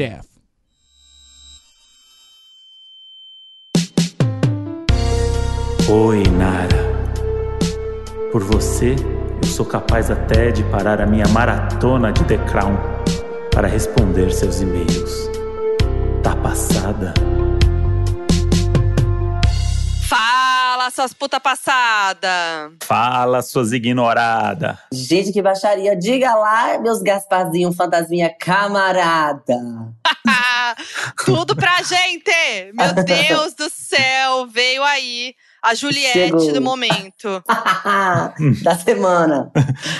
death. Oi, Nara. Por você, eu sou capaz até de parar a minha maratona de The Crown para responder seus e-mails. Tá passada? Suas puta passada! Fala, suas ignoradas. Gente, que baixaria. Diga lá, meus Gasparzinho, fantasminha camarada. Tudo pra gente! Meu Deus do céu, veio aí a Juliette Chegou. do momento. da semana.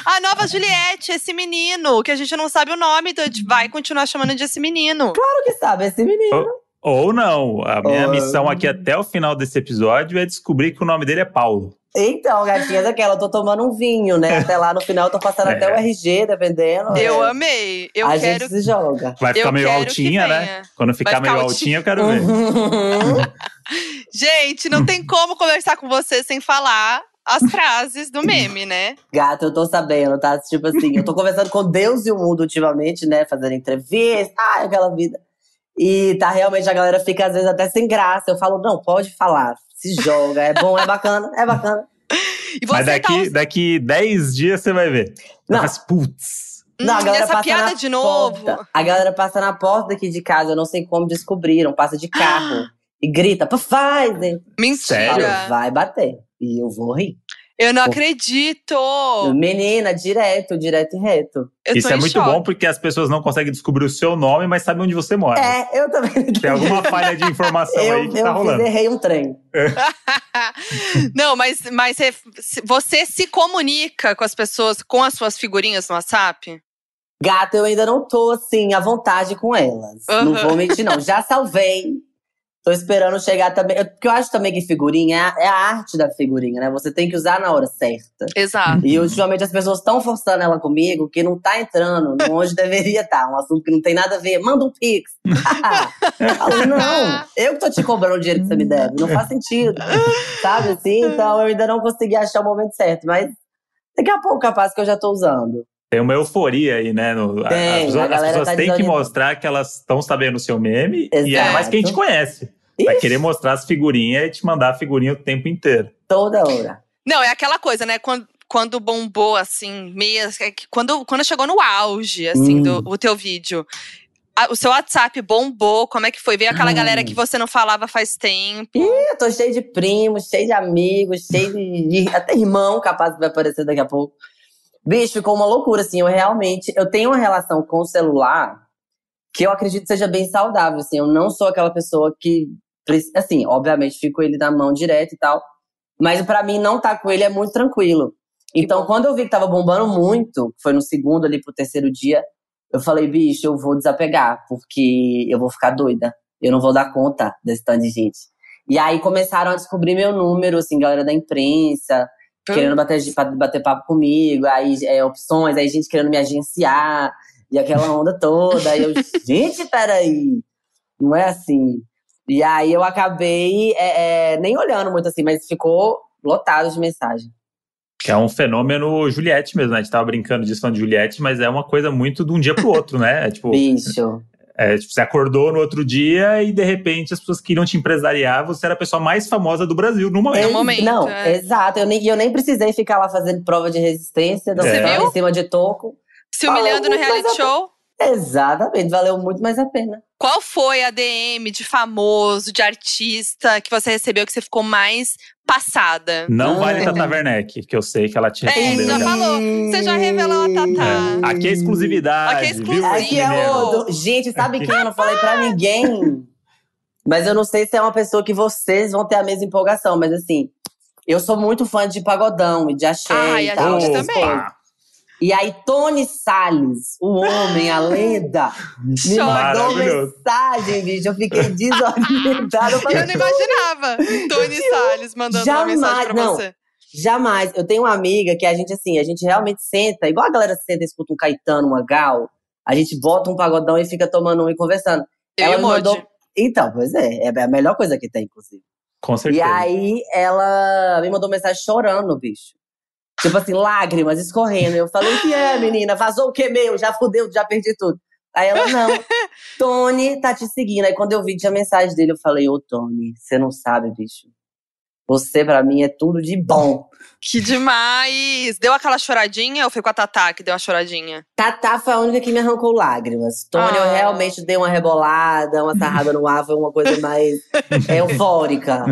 A nova Juliette, esse menino, que a gente não sabe o nome, então a gente vai continuar chamando de esse menino. Claro que sabe, esse menino. Ou não. A minha Oh. missão aqui até o final desse episódio é descobrir que o nome dele é Paulo. Então, gatinha daquela, eu tô tomando um vinho, né? Até lá no final eu tô passando É. até o RG, dependendo. Eu é. amei. Eu a quero. gente se joga. Vai ficar Eu meio altinha, né? Quando ficar ficar meio altinha. altinha, eu quero ver. Uhum. Gente, não tem como conversar com você sem falar as frases do meme, né? Gata, eu tô sabendo, tá? Tipo assim, eu tô conversando com Deus e o mundo ultimamente, né? Fazendo entrevista, ai, aquela vida. E tá realmente, a galera fica às vezes até sem graça. Eu falo, não, pode falar, se joga, é bom, é bacana, é bacana. E você Mas tá daqui, us- daqui 10 dias você vai ver. Não. Mas, putz. Não, a Hum, galera essa passa piada na de novo. porta. A galera passa na porta daqui de casa, eu não sei como descobriram, passa de carro e grita, Pfizer. Mentira. Sério? Vai bater. E eu vou rir. Eu não Pô. acredito. Menina, direto, direto e reto. Eu Isso é muito choque. bom porque as pessoas não conseguem descobrir o seu nome, mas sabem onde você mora. É, eu também. Tem alguma falha de informação eu, aí que eu tá rolando. errei um trem. Não, mas, mas você, se comunica com as pessoas com as suas figurinhas no WhatsApp? Gata, eu ainda não tô assim, à vontade com elas. Não Aham. vou mentir, não. Já salvei. Tô esperando chegar também. eu- Porque eu acho também que figurinha é a, é a arte da figurinha, né? Você tem que usar na hora certa. Exato. E ultimamente as pessoas estão forçando ela comigo que não tá entrando onde deveria estar. Um assunto que não tem nada a ver. Manda um pix. Falo, não, eu que tô te cobrando o dinheiro que você me deve. Não faz sentido. Sabe assim? Então eu ainda não consegui achar o momento certo. Mas daqui a pouco, capaz que eu já tô usando. Tem uma euforia aí, né? no- Tem, as galera as pessoas tá têm que mostrar que elas estão sabendo o seu meme. E é Exato. mais que a gente conhece. Vai Ixi, querer mostrar as figurinhas e te mandar a figurinha o tempo inteiro. Toda hora. Não, é aquela coisa, né? Quando, quando bombou, assim, meio. é Quando, quando chegou no auge, assim, Hum. do o teu vídeo. a- o seu WhatsApp bombou, como é que foi? Veio aquela Ai. galera que você não falava faz tempo. Eu tô cheio de primos, cheio de amigos, cheio de, de- até irmão capaz que vai aparecer daqui a pouco. Bicho, ficou uma loucura, assim. Eu realmente, eu tenho uma relação com o celular que eu acredito seja bem saudável, assim. Eu não sou aquela pessoa que, assim, obviamente fico ele na mão direto e tal. Mas pra mim, não tá com ele é muito tranquilo. Então, quando eu vi que tava bombando muito, foi no segundo ali pro terceiro dia, eu falei, bicho, eu vou desapegar, porque eu vou ficar doida. Eu não vou dar conta desse tanto de gente. E aí começaram a descobrir meu número, assim, galera da imprensa, querendo bater, bater papo comigo, aí é, opções, aí gente querendo me agenciar, e aquela onda toda. Aí eu, gente, peraí, não é assim. E aí eu acabei é, é, nem olhando muito assim, mas ficou lotado de mensagem. Que é um fenômeno Juliette mesmo, né? A gente tava brincando disso falando de Juliette, mas é uma coisa muito de um dia pro outro, né? É tipo, Bicho. É, tipo, você acordou no outro dia e de repente as pessoas queriam te empresariar, você era a pessoa mais famosa do Brasil no momento. É um Ex- momento, Não, é. exato. Eu nem, eu nem precisei ficar lá fazendo prova de resistência, dançando viu? em cima de toco. Se humilhando no reality eu- show. Exatamente, valeu muito mais a pena. Qual foi a DM de famoso, de artista que você recebeu que você ficou mais passada? Não Ah. vale Tata Werneck, que eu sei que ela te É, respondeu. já já. falou. Você já revelou a Tatá. É. Aqui é exclusividade. Aqui é exclusivo. Aqui é. Gente, sabe quem eu não falei pra ninguém? Mas eu não sei se é uma pessoa que vocês vão ter a mesma empolgação, mas assim, eu sou muito fã de pagodão e de axé Ai, e a tal. gente essas também. coisas. E aí, Tony Salles, o homem, a lenda, me mandou mensagem, bicho. Eu fiquei desorientada. Eu falei, Eu não imaginava. Tony Salles mandando uma Jamais, mensagem pra não. você. Jamais. Eu tenho uma amiga que a gente, assim, a gente realmente senta, igual a galera senta e escuta um Caetano, uma Gal, a gente bota um pagodão e fica tomando um e conversando. Eu Ela e o me mandou. Então, pois é, é a melhor coisa que tem, inclusive. Com E certeza. aí ela me mandou mensagem chorando, bicho. Tipo assim, lágrimas escorrendo. Eu falei, o que é, menina? Vazou o que meu? Já fudeu, já perdi tudo. Aí ela, não, Tony tá te seguindo. Aí quando eu vi, tinha mensagem dele, eu falei, ô Tony, você não sabe, bicho. Você pra mim é tudo de bom. Que demais! Deu aquela choradinha ou foi com a Tatá que deu uma choradinha? Tatá foi a única que me arrancou lágrimas. Tony, eu Ah. realmente dei uma rebolada, uma sarrada no ar, foi uma coisa mais eufórica.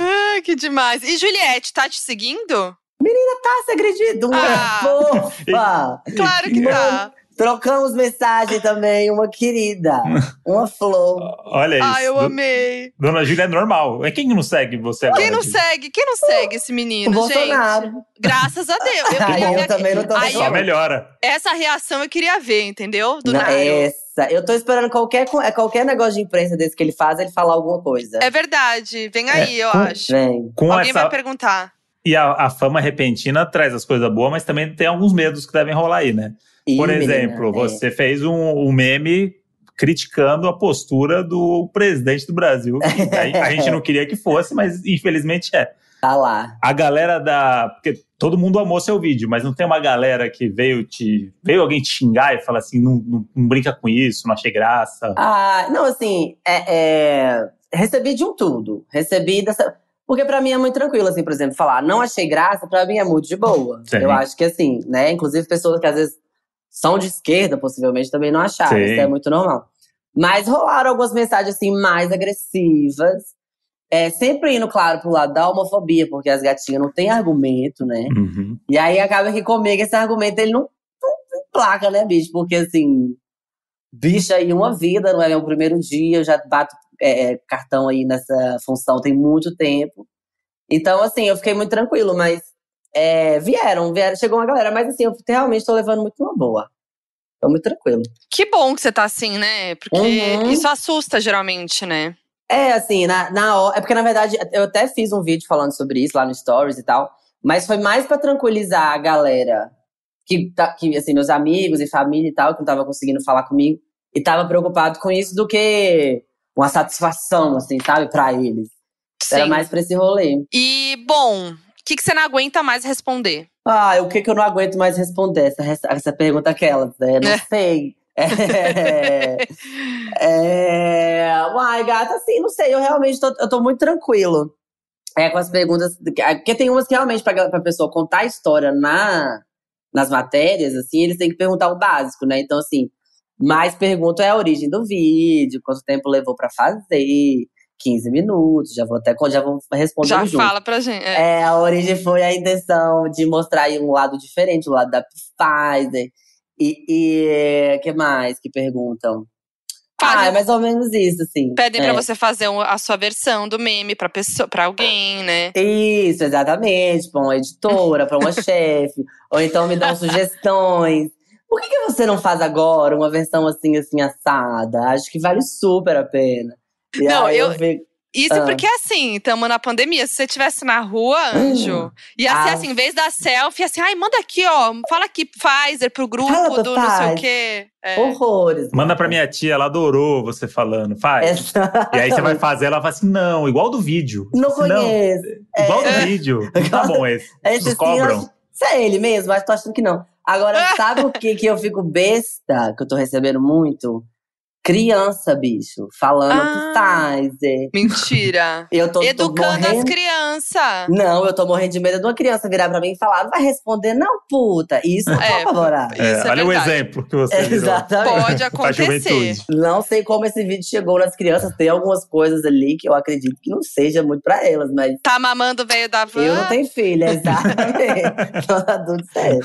Ai, que demais. E Juliette, tá te seguindo? Ah, você acredita? Uma Ah. fofa! Claro que tá. Trocamos mensagem também, uma querida. Uma flor. Olha isso. Ai, eu amei. Dona Júlia é normal. É quem não segue você agora? Quem não segue? Quem não segue esse menino, O Bolsonaro. gente? Graças a Deus. Eu eu também não tô Aí Só eu- melhora. essa reação eu queria ver, entendeu? Do Não, essa. Eu tô esperando qualquer, é qualquer negócio de imprensa desse que ele faz, ele falar alguma coisa. É verdade. Vem aí, eu com- acho. Vem. Com Alguém essa vai perguntar. E a, a fama repentina traz as coisas boas, mas também tem alguns medos que devem rolar aí, né? Ih, Por menina, exemplo, é. você fez um, um meme criticando a postura do presidente do Brasil. A, a gente não queria que fosse, mas infelizmente é. Tá lá. A galera da. Porque todo mundo amou seu vídeo, mas não tem uma galera que veio te. Veio alguém te xingar e falar assim: não, não- não brinca com isso, não achei graça. Ah, não, assim, é, é, recebi de um tudo. Recebi dessa. Porque pra mim é muito tranquilo, assim, por exemplo, falar não achei graça, pra mim é muito de boa. Sim. Eu acho que assim, né? Inclusive pessoas que às vezes são de esquerda, possivelmente, também não acharam. Sim. Isso é muito normal. Mas rolaram algumas mensagens, assim, mais agressivas. É, sempre indo, claro, pro lado da homofobia, porque as gatinhas não têm argumento, né? Uhum. E aí acaba que comigo esse argumento ele não, não placa, né, bicho? Porque assim, bicho aí uma vida, não é meu primeiro dia, eu já bato é, cartão aí nessa função tem muito tempo. Então, assim, eu fiquei muito tranquilo, mas é, vieram, vieram, chegou uma galera, mas assim, eu realmente tô levando muito uma boa. Tô muito tranquilo. Que bom que você tá assim, né? Porque Uhum. isso assusta geralmente, né? É, assim, na, na hora. É porque, na verdade, eu até fiz um vídeo falando sobre isso lá no Stories e tal. Mas foi mais pra tranquilizar a galera que, tá- que assim, meus amigos e família e tal, que não tava conseguindo falar comigo. E tava preocupado com isso do que uma satisfação, assim, sabe, pra eles. Era Sim. mais pra esse rolê. E, bom, o que, que você não aguenta mais responder? Ah, o que que eu não aguento mais responder? Essa, essa pergunta aquela, né? Não É. sei. É, é, uai, gata, assim, não sei, eu realmente tô, eu tô muito tranquilo. É, com as perguntas. Porque tem umas que realmente, pra, pra pessoa contar a história na, nas matérias, assim, eles têm que perguntar o básico, né? Então, assim, mais pergunta é a origem do vídeo, quanto tempo levou pra fazer, 15 minutos, já vou até já vou responder Já junto. fala pra gente. É. É, a origem foi a intenção de mostrar aí um lado diferente, o lado da Pfizer. E, e que mais que perguntam? Fazem- Ah, é mais ou menos isso, assim. Pedem é. pra você fazer um- a sua versão do meme pra, pessoa, pra alguém, né? Isso, exatamente. Pra uma editora, pra uma chefe. Ou então me dão sugestões. Por que, que você não faz agora uma versão assim, assim, assada? Acho que vale super a pena. E Não, aí eu- fico- Isso Ah. porque, assim, estamos na pandemia. Se você estivesse na rua, anjo, ia ser Ah. assim, em vez da selfie, assim, ai, manda aqui, ó, fala aqui, Pfizer, pro grupo Fala do não sei o quê. É. Horrores. Manda pra minha tia, ela adorou você falando. Faz. E aí você vai fazer, ela fala assim: não, igual do vídeo. Não Assim, conheço. igual É. do vídeo. Não tá bom esse. Esse Nos sim, cobram. eu acho- Isso é ele mesmo, mas tô achando que não. Agora, sabe o que que eu fico besta, que eu tô recebendo muito? Criança, bicho, falando Ah. Pfizer. Mentira. Eu tô, tô Educando as morrendo. crianças. Não, eu tô morrendo de medo de uma criança virar pra mim e falar, não vai responder, não, puta. Isso eu tô É, apavorada. Isso É, é olha o exemplo que você virou. Exatamente. Pode acontecer. Não sei como esse vídeo chegou nas crianças. Tem algumas coisas ali que eu acredito que não seja muito pra elas, mas Tá mamando o veio da van. eu não tenho filha, exatamente. Tô adulto sério.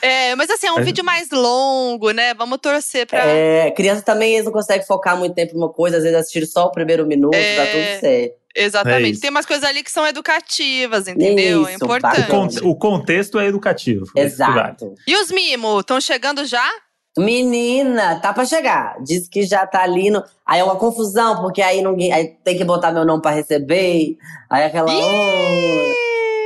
É, mas assim, é um É. vídeo mais longo, né? Vamos torcer pra. É, criança também, eles não conseguem focar muito tempo numa coisa, às vezes assistir só o primeiro minuto, É. tá tudo certo. É Exatamente. isso. Tem umas coisas ali que são educativas, entendeu? é Isso, O, importante. conte- o contexto é educativo. Exato. E os mimos, estão chegando já? Menina, tá pra chegar. Diz que já tá ali no. Aí é uma confusão, porque aí ninguém. Aí tem que botar meu nome pra receber. Aí aquela. Ih!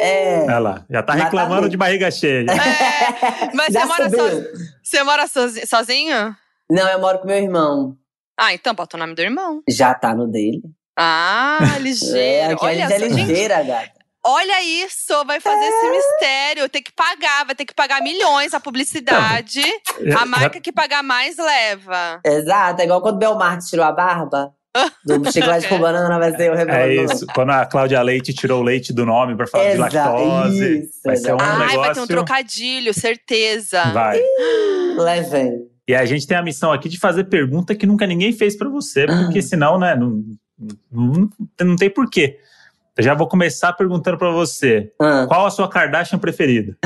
É. Olha lá, já tá tá reclamando bem. de barriga cheia. É, mas você mora, sozi- você mora sozi- sozinho? Não, eu moro com meu irmão. Ah, então bota o nome do irmão. Já tá no dele. Ah, É, ligeiro. aqui a Olha gente é só, gente. ligeira, gata. olha isso, vai fazer esse mistério. Tem que pagar, vai ter que pagar milhões a publicidade. Já- A marca que pagar mais leva. Exato, é igual quando o Belmarque tirou a barba. Do chiclete com banana vai ser o É isso. Quando a Cláudia Leite tirou o leite do nome pra falar de Exato, lactose. isso, vai ser um. Ai, negócio. vai ter um trocadilho, certeza. Vai. Levem. E a gente tem a missão aqui de fazer pergunta que nunca ninguém fez pra você, porque senão, né, não, não, não tem porquê. Eu já vou começar perguntando pra você. Ah. Qual a sua Kardashian preferida?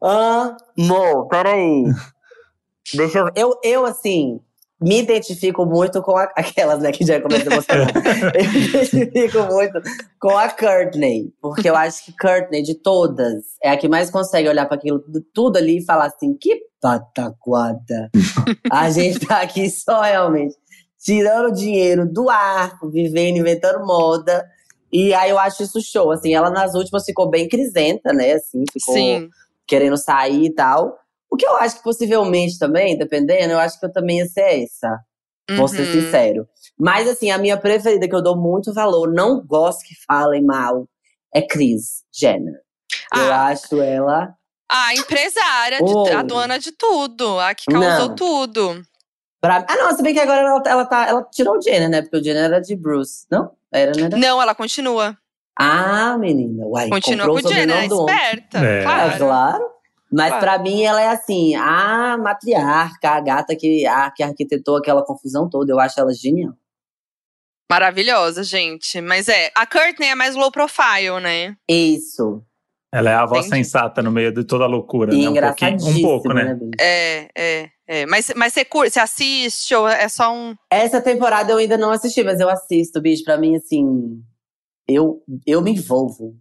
Amor, peraí. Deixa eu, eu. Eu, assim, me identifico muito com a- aquelas, né, que já começam a mostrar. eu me identifico muito com a Courtney. Porque eu acho que Courtney, de todas, é a que mais consegue olhar para aquilo tudo- ali e falar assim: que pataquada. a gente tá aqui só realmente tirando dinheiro do arco, vivendo, inventando moda. E aí eu acho isso show. Assim, ela nas últimas ficou bem crisenta, né? Assim, ficou Sim. querendo sair e tal. O que eu acho que possivelmente também, dependendo, eu acho que eu também ia ser essa. Vou ser Uhum. sincero. Mas assim, a minha preferida, que eu dou muito valor, não gosto que falem mal, é Kris Jenner. Eu Ah. acho ela. A empresária, de- a dona de tudo, a que causou Não. tudo. Pra... Ah, não, se bem que agora ela, ela, tá, ela tirou o Jenner, né? Porque o Jenner era de Bruce. Não? Era, não era? Não, ela continua. Ah, menina. Uai, Continua com o Jenner, é esperta. É. É, Claro. Mas Claro. pra mim ela é assim, a matriarca, a gata que, a, que arquitetou aquela confusão toda. Eu acho ela genial. Maravilhosa, gente. Mas é, a Courtney é mais low profile, né? Isso. Ela é a voz Entendi. sensata no meio de toda a loucura, E né? Um, pouquinho, um pouco, né? bicho? É, é, é. Mas, mas você curte, você assiste ou é só um. Essa temporada eu ainda não assisti, mas eu assisto, bicho. Pra mim, assim, eu, eu me envolvo.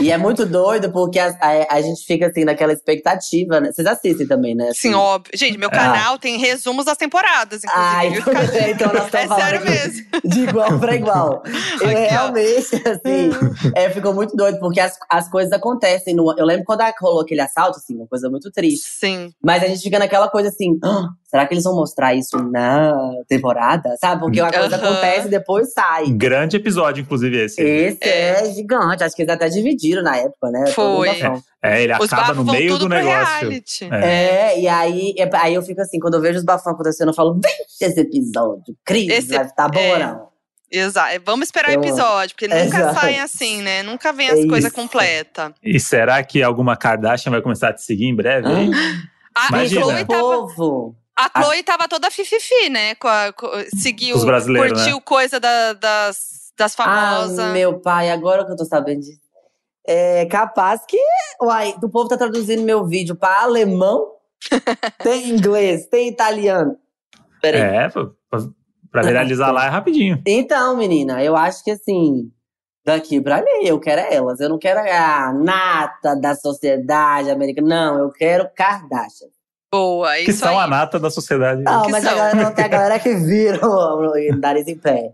E é muito doido porque a, a, a gente fica assim naquela expectativa, né? Vocês assistem também, né? Sim, Assim. óbvio. Gente, meu Ah. canal tem resumos das temporadas, inclusive. Ah, então, então nós estamos É sério mesmo. de igual pra igual. Eu Aqui, ó. realmente, assim, é, ficou muito doido, porque as, as coisas acontecem. No, eu lembro quando rolou aquele assalto, assim, uma coisa muito triste. Sim. Mas a gente fica naquela coisa assim, "Ah, será que eles vão mostrar isso na temporada? Sabe? Porque a coisa Aham. acontece e depois sai. Grande episódio, inclusive, esse. Esse é. gigante. Acho que eles até dividiram na época, né? Foi. É, ele Os acaba no meio tudo do negócio. É. É, e aí, é- aí eu fico assim, quando eu vejo os bafão acontecendo, eu falo, vem esse episódio, Cris, Esse- vai estar bom é. ou não? Exato. Vamos esperar o episódio, porque nunca Exato. saem assim, né? Nunca vem É as coisas completas. E será que alguma Kardashian vai começar a te seguir em breve? hein? A Imagina. Chloe o tava, povo. A Chloe tava toda fififi, né? Com a, com, seguiu, Os brasileiros, curtiu coisa da- das, das famosas. Ah, meu pai, agora que eu tô sabendo disso. É capaz que. Uai, o povo tá traduzindo meu vídeo pra alemão, tem inglês, tem italiano. Peraí. É, pra, pra- pra viralizar lá é rapidinho. Então, menina, eu acho que assim, daqui pra ali, eu quero é elas. Eu não quero a nata da sociedade americana. Não, eu quero Kardashian. Boa, é Que isso são aí. a nata da sociedade. Não, que mas a são? galera, não tem a galera que vira o nariz em pé.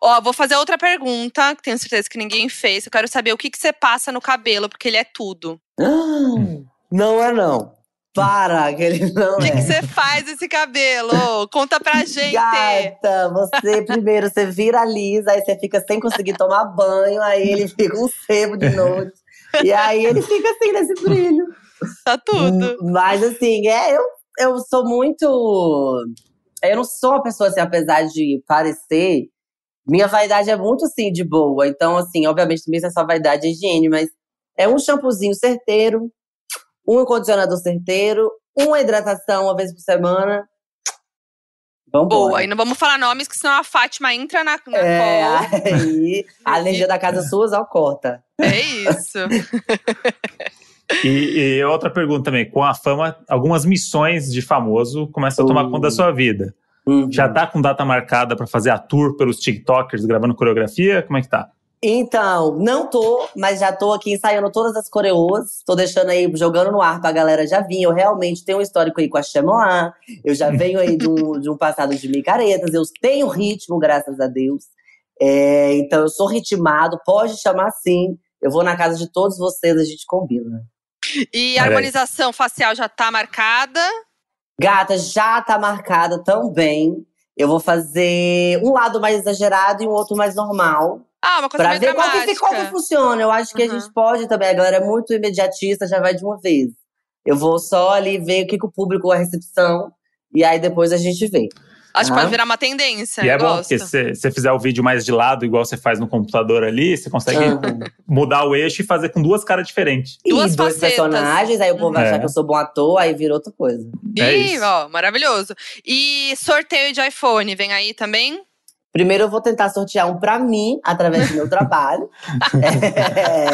Ó, vou fazer outra pergunta, que tenho certeza que ninguém fez. Eu quero saber o que, que você passa no cabelo, porque ele é tudo. Não é não. Para, que ele não O que, é. que você faz esse cabelo? Conta pra gente. Gata, você primeiro você viraliza, aí você fica sem conseguir tomar banho, aí ele fica um sebo de noite. e aí ele fica assim nesse brilho. Tá tudo. Mas assim, é, eu, eu sou muito. Eu não sou uma pessoa assim, apesar de parecer. Minha vaidade é muito assim, de boa. Então, assim, obviamente, também essa vaidade é higiene, mas é um shampoozinho certeiro, um condicionador certeiro, uma hidratação uma vez por semana. Vambora. Boa, e não vamos falar nomes, que senão a Fátima entra na, na É, aí a energia da casa sua, ó, corta. É isso. E, e outra pergunta também: com a fama, algumas missões de famoso começam a tomar conta da sua vida. Uhum. Já tá com data marcada pra fazer a tour pelos TikTokers gravando coreografia? Como é que tá? Então, não tô, mas já tô aqui ensaiando todas as coreôs. Tô deixando aí, jogando no ar pra galera já vir. Eu realmente tenho um histórico aí com a Chamois. Eu já venho aí de um, de um passado de micaretas. Eu tenho ritmo, graças a Deus. É, então, eu sou ritmado, pode chamar sim. Eu vou na casa de todos vocês, a gente combina. E a harmonização facial já tá marcada. Gata, já tá marcada também. Eu vou fazer um lado mais exagerado e um outro mais normal. Ah, uma coisa Pra ver qual que, dramática. qual que funciona. Eu acho que a Uhum. gente pode também. A galera é muito imediatista, já vai de uma vez. Eu vou só ali ver o que, que o público, a recepção, e aí depois a gente vê. Acho que pode virar uma tendência. E é eu bom, gosto. porque se você fizer o vídeo mais de lado, igual você faz no computador ali, você consegue Aham. mudar o eixo e fazer com duas caras diferentes. Duas e dois facetas. personagens, aí o povo vai É. achar que eu sou bom ator, aí vira outra coisa. É Ih, isso. ó, maravilhoso. E sorteio de iPhone, vem aí também? Primeiro eu vou tentar sortear um pra mim, através do meu trabalho. É,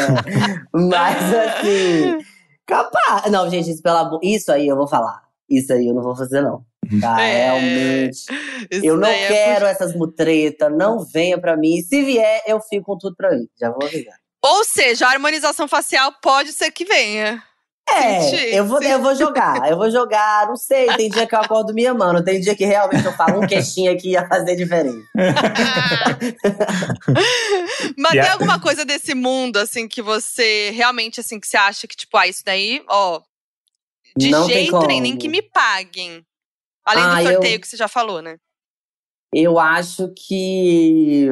Mas assim, capaz. Não, gente, isso, pelo amor- isso aí eu vou falar. Isso aí eu não vou fazer, não. Tá, É, realmente. Isso Eu não é quero essas mutretas, não venha pra mim. Se vier, eu fico com tudo pra mim. Já vou avisar. Ou seja, a harmonização facial pode ser que venha. É, eu vou, eu vou jogar, eu vou jogar, não sei. Tem dia que eu acordo minha mano, tem dia que realmente eu falo um queixinho aqui ia fazer diferente. Mas E tem alguma coisa desse mundo, assim, que você realmente, assim, que você acha que, tipo, ah, isso daí, ó, de Não jeito nem, nem que me paguem. Além Ah, do eu- sorteio que você já falou, né? Eu acho que.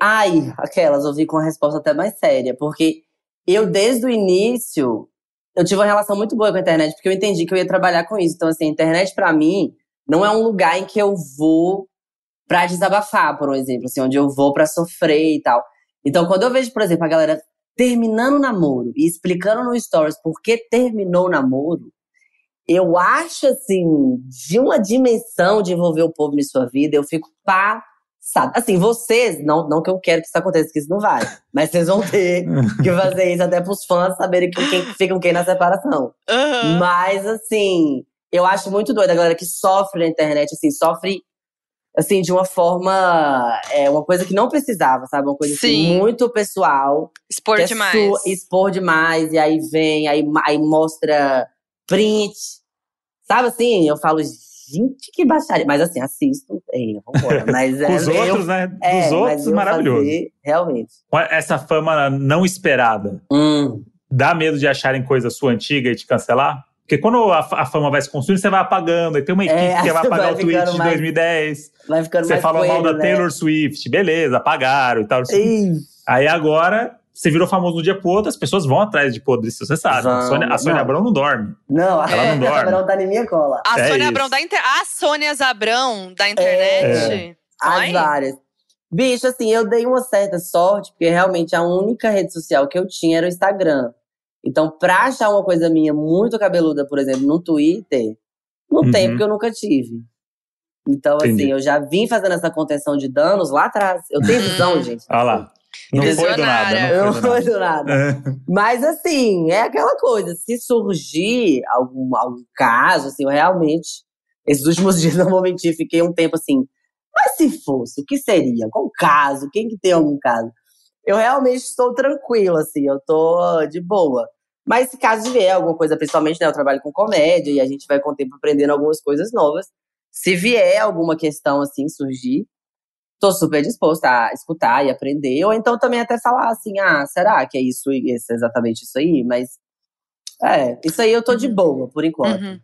Ai, aquelas, eu vi com uma resposta até mais séria, porque eu, desde o início, eu tive uma relação muito boa com a internet, porque eu entendi que eu ia trabalhar com isso. Então, assim, a internet, pra mim, não é um lugar em que eu vou pra desabafar, por um exemplo, assim, onde eu vou pra sofrer e tal. Então, quando eu vejo, por exemplo, a galera terminando o namoro e explicando no Stories por que terminou o namoro, eu acho, assim, de uma dimensão de envolver o povo em sua vida, eu fico passada. Assim, vocês, não, não que eu quero que isso aconteça, que isso não vai, mas vocês vão ter que fazer isso até pros fãs saberem quem fica com quem na separação. Aham. Mas, assim, eu acho muito doido a galera que sofre na internet, assim, sofre, assim, de uma forma, é uma coisa que não precisava, sabe? Uma coisa, assim, Sim. muito pessoal. Expor é demais. expor demais, e aí vem, aí, aí mostra print. Sabe assim? Eu falo, gente, que baixaria. Mas assim, assisto, é, vambora. Mas os é, eu- outros, né? Dos é, outros, maravilhoso. fazer, realmente. Essa fama não esperada, Hum, dá medo de acharem coisa sua antiga e te cancelar? Porque quando a, a fama vai se construindo, você vai apagando. Aí tem uma equipe É, que vai apagar vai o tweet de mais- 2010. vai ficando Você mais falou mal da né? Taylor Swift. Beleza, apagaram e tal. Ih, Aí agora, você virou famoso no dia pro outro, as pessoas vão atrás de podre, isso você sabe. A. Sônia, a Sônia Não. Abrão não dorme. não, Ela não dorme. Não tá em minha cola. A É Sônia isso. Abrão da inter... A Sônia Zabrão da internet. As Ai. várias. Bicho, assim, eu dei uma certa sorte, porque realmente a única rede social que eu tinha era o Instagram. Então, pra achar uma coisa minha muito cabeluda, por exemplo, no Twitter, não tem, Uhum. porque eu nunca tive. Então, Entendi. assim, eu já vim fazendo essa contenção de danos lá atrás. Eu tenho visão, gente. Olha lá. Não foi do nada, não não foi do nada. nada. Mas assim, é aquela coisa. Se surgir algum, algum caso, assim, eu realmente. Esses últimos dias, não vou mentir, fiquei um tempo assim. Mas se fosse, o que seria? Qual caso? Quem que tem algum caso? Eu realmente estou tranquila, assim, eu tô de boa. Mas se caso vier alguma coisa, principalmente, né? Eu trabalho com comédia e a gente vai com o tempo aprendendo algumas coisas novas. Se vier alguma questão assim surgir, tô super disposta a escutar e aprender. Ou então também até falar assim, ah, será que é isso, isso exatamente isso aí? Mas é, isso aí eu tô de boa, por enquanto. Uhum.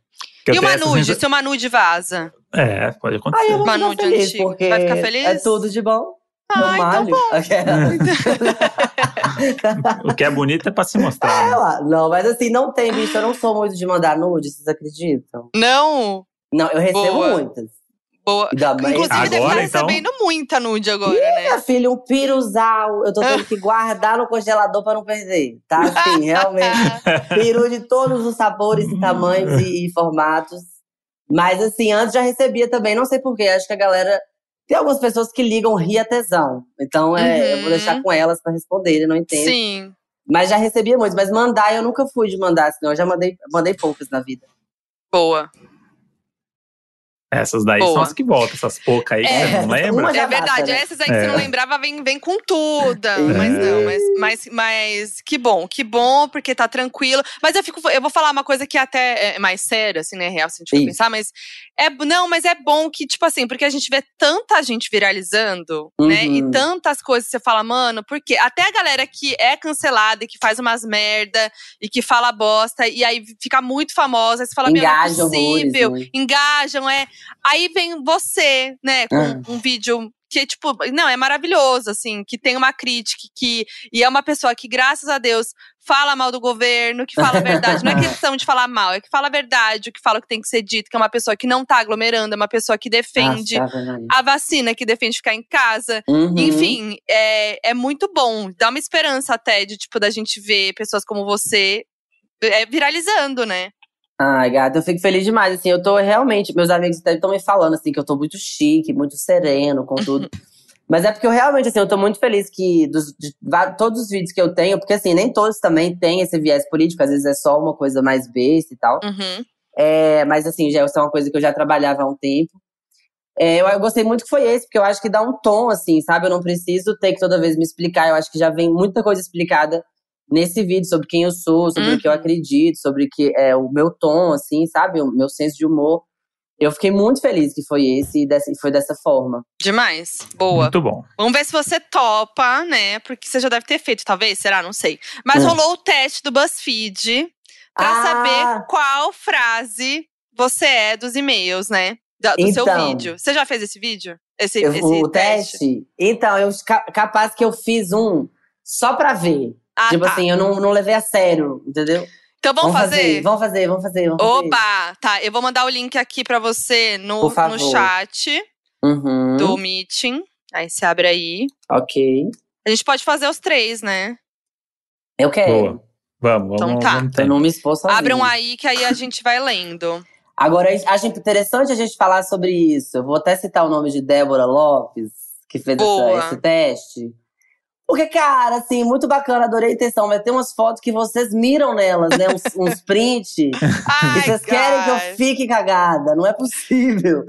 E uma nude? sensa- Se uma nude vaza? É, pode Aí acontecer. eu vou Uma ficar nude feliz, antiga. porque Vai ficar feliz? é tudo de bom. Ah, eu então malho. Aquela- O que é bonito é pra se mostrar. É né? lá. Não, mas assim, não tem, bicho. Eu não sou muito de mandar nude, vocês acreditam? Não. Não, eu recebo Boa. muitas. Boa. E da mãe- Inclusive, deve Agora, estar então? recebendo muita nude agora, né? Minha filha, um piruzal. Eu tô tendo que guardar no congelador pra não perder. Tá assim, realmente. Peru de todos os sabores e tamanhos e, e formatos. Mas assim, antes já recebia também, não sei porquê. Acho que a galera. Tem algumas pessoas que ligam ria tesão. Então é, eu vou Uhum. deixar com elas pra responderem, não entendo. Sim. Mas já recebia muitos. Mas mandar, eu nunca fui de mandar, senão eu já mandei, mandei poucas na vida. Boa. Essas daí Boa. são as que voltam, essas poucas aí que É, você não lembra. É verdade, né? essas aí que você É. não lembrava vem, vem com tudo. Mas não, mas, mas, mas que bom, que bom, porque tá tranquilo. Mas eu fico, eu vou falar uma coisa que até é mais séria, assim, né, real, se a gente for pensar, mas é não, mas é bom que, tipo assim, porque a gente vê tanta gente viralizando, né? E Uhum. tantas coisas que você fala, mano, porque até a galera que é cancelada e que faz umas merda e que fala bosta, e aí fica muito famosa, aí você fala, meu, não é Engajam horrores, possível. né? Engajam, é. Aí vem você, né, com Ah. um vídeo que, tipo, não, é maravilhoso, assim, que tem uma crítica, que. E é uma pessoa que, graças a Deus, fala mal do governo, que fala a verdade. não é questão de falar mal, é que fala a verdade, o que fala o que tem que ser dito, que é uma pessoa que não tá aglomerando, é uma pessoa que defende Nossa, é a vacina, que defende ficar em casa. Uhum. Enfim, é, é muito bom. Dá uma esperança até de, tipo, da gente ver pessoas como você é, viralizando, né? Ai, gata, eu fico feliz demais. Assim, eu tô realmente. Meus amigos estão me falando assim que eu tô muito chique, muito sereno com tudo. Mas é porque eu realmente, assim, eu tô muito feliz que dos, de, todos os vídeos que eu tenho, porque assim, nem todos também têm esse viés político, às vezes é só uma coisa mais besta e tal. Uhum. É, mas assim, já é uma coisa que eu já trabalhava há um tempo. É, eu, eu, gostei muito que foi esse, porque eu acho que dá um tom, assim, sabe? Eu não preciso ter que toda vez me explicar. Eu acho que já vem muita coisa explicada nesse vídeo sobre quem eu sou, sobre Uhum. o que eu acredito, sobre que é o meu tom, assim, sabe? O meu senso de humor. Eu fiquei muito feliz que foi esse e dessa- foi dessa forma. Demais. Boa. Muito bom. Vamos ver se você topa, né? Porque você já deve ter feito, talvez, será? Não sei. Mas Hum. rolou o teste do BuzzFeed pra Ah! saber qual frase você é dos e-mails, né? Da- Do seu Então. vídeo. Você já fez esse vídeo? Esse, Eu- esse o teste? Então, eu ca- capaz que eu fiz um só pra ver. Ah, tipo tá. assim, eu não, não levei a sério, entendeu? Então vamos, fazer? Vamos fazer, vamos fazer, vamos fazer. Oba! Tá, eu vou mandar o link aqui pra você no, no chat Uhum, do Meeting. Aí você abre aí. Ok. A gente pode fazer os três, né? Eu quero. Boa. Vamos, Então vamos, tá. vamos ter. não me expor sozinho. Abram aí que aí a gente vai lendo. Agora, acho interessante a gente falar sobre isso. Eu vou até citar o nome de Débora Lopes, que fez essa- esse teste. Porque, cara, assim, muito bacana, adorei a intenção. Mas tem umas fotos que vocês miram nelas, né? Uns, uns prints. e Ai, vocês querem que eu fique cagada. Não é possível.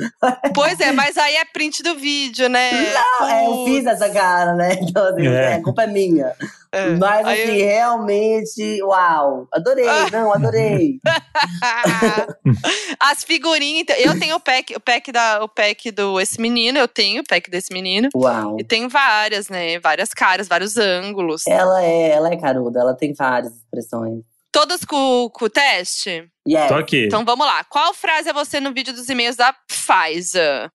Pois é, mas aí é print do vídeo, né? Não, é, eu fiz essa cara, né? Então, assim, É. a culpa é minha. É. Mas, assim, realmente, uau. Adorei, não, adorei. As figurinhas. então, Eu tenho o pack, o pack da, o pack do esse menino, eu tenho o pack desse menino. Uau. E tem várias, né? Várias caras, vários ângulos. Ela é, ela é caruda, ela tem várias expressões. Todas com, com o teste? Yes. Tô aqui. Então vamos lá. Qual frase é você no vídeo dos e-mails da Pfizer?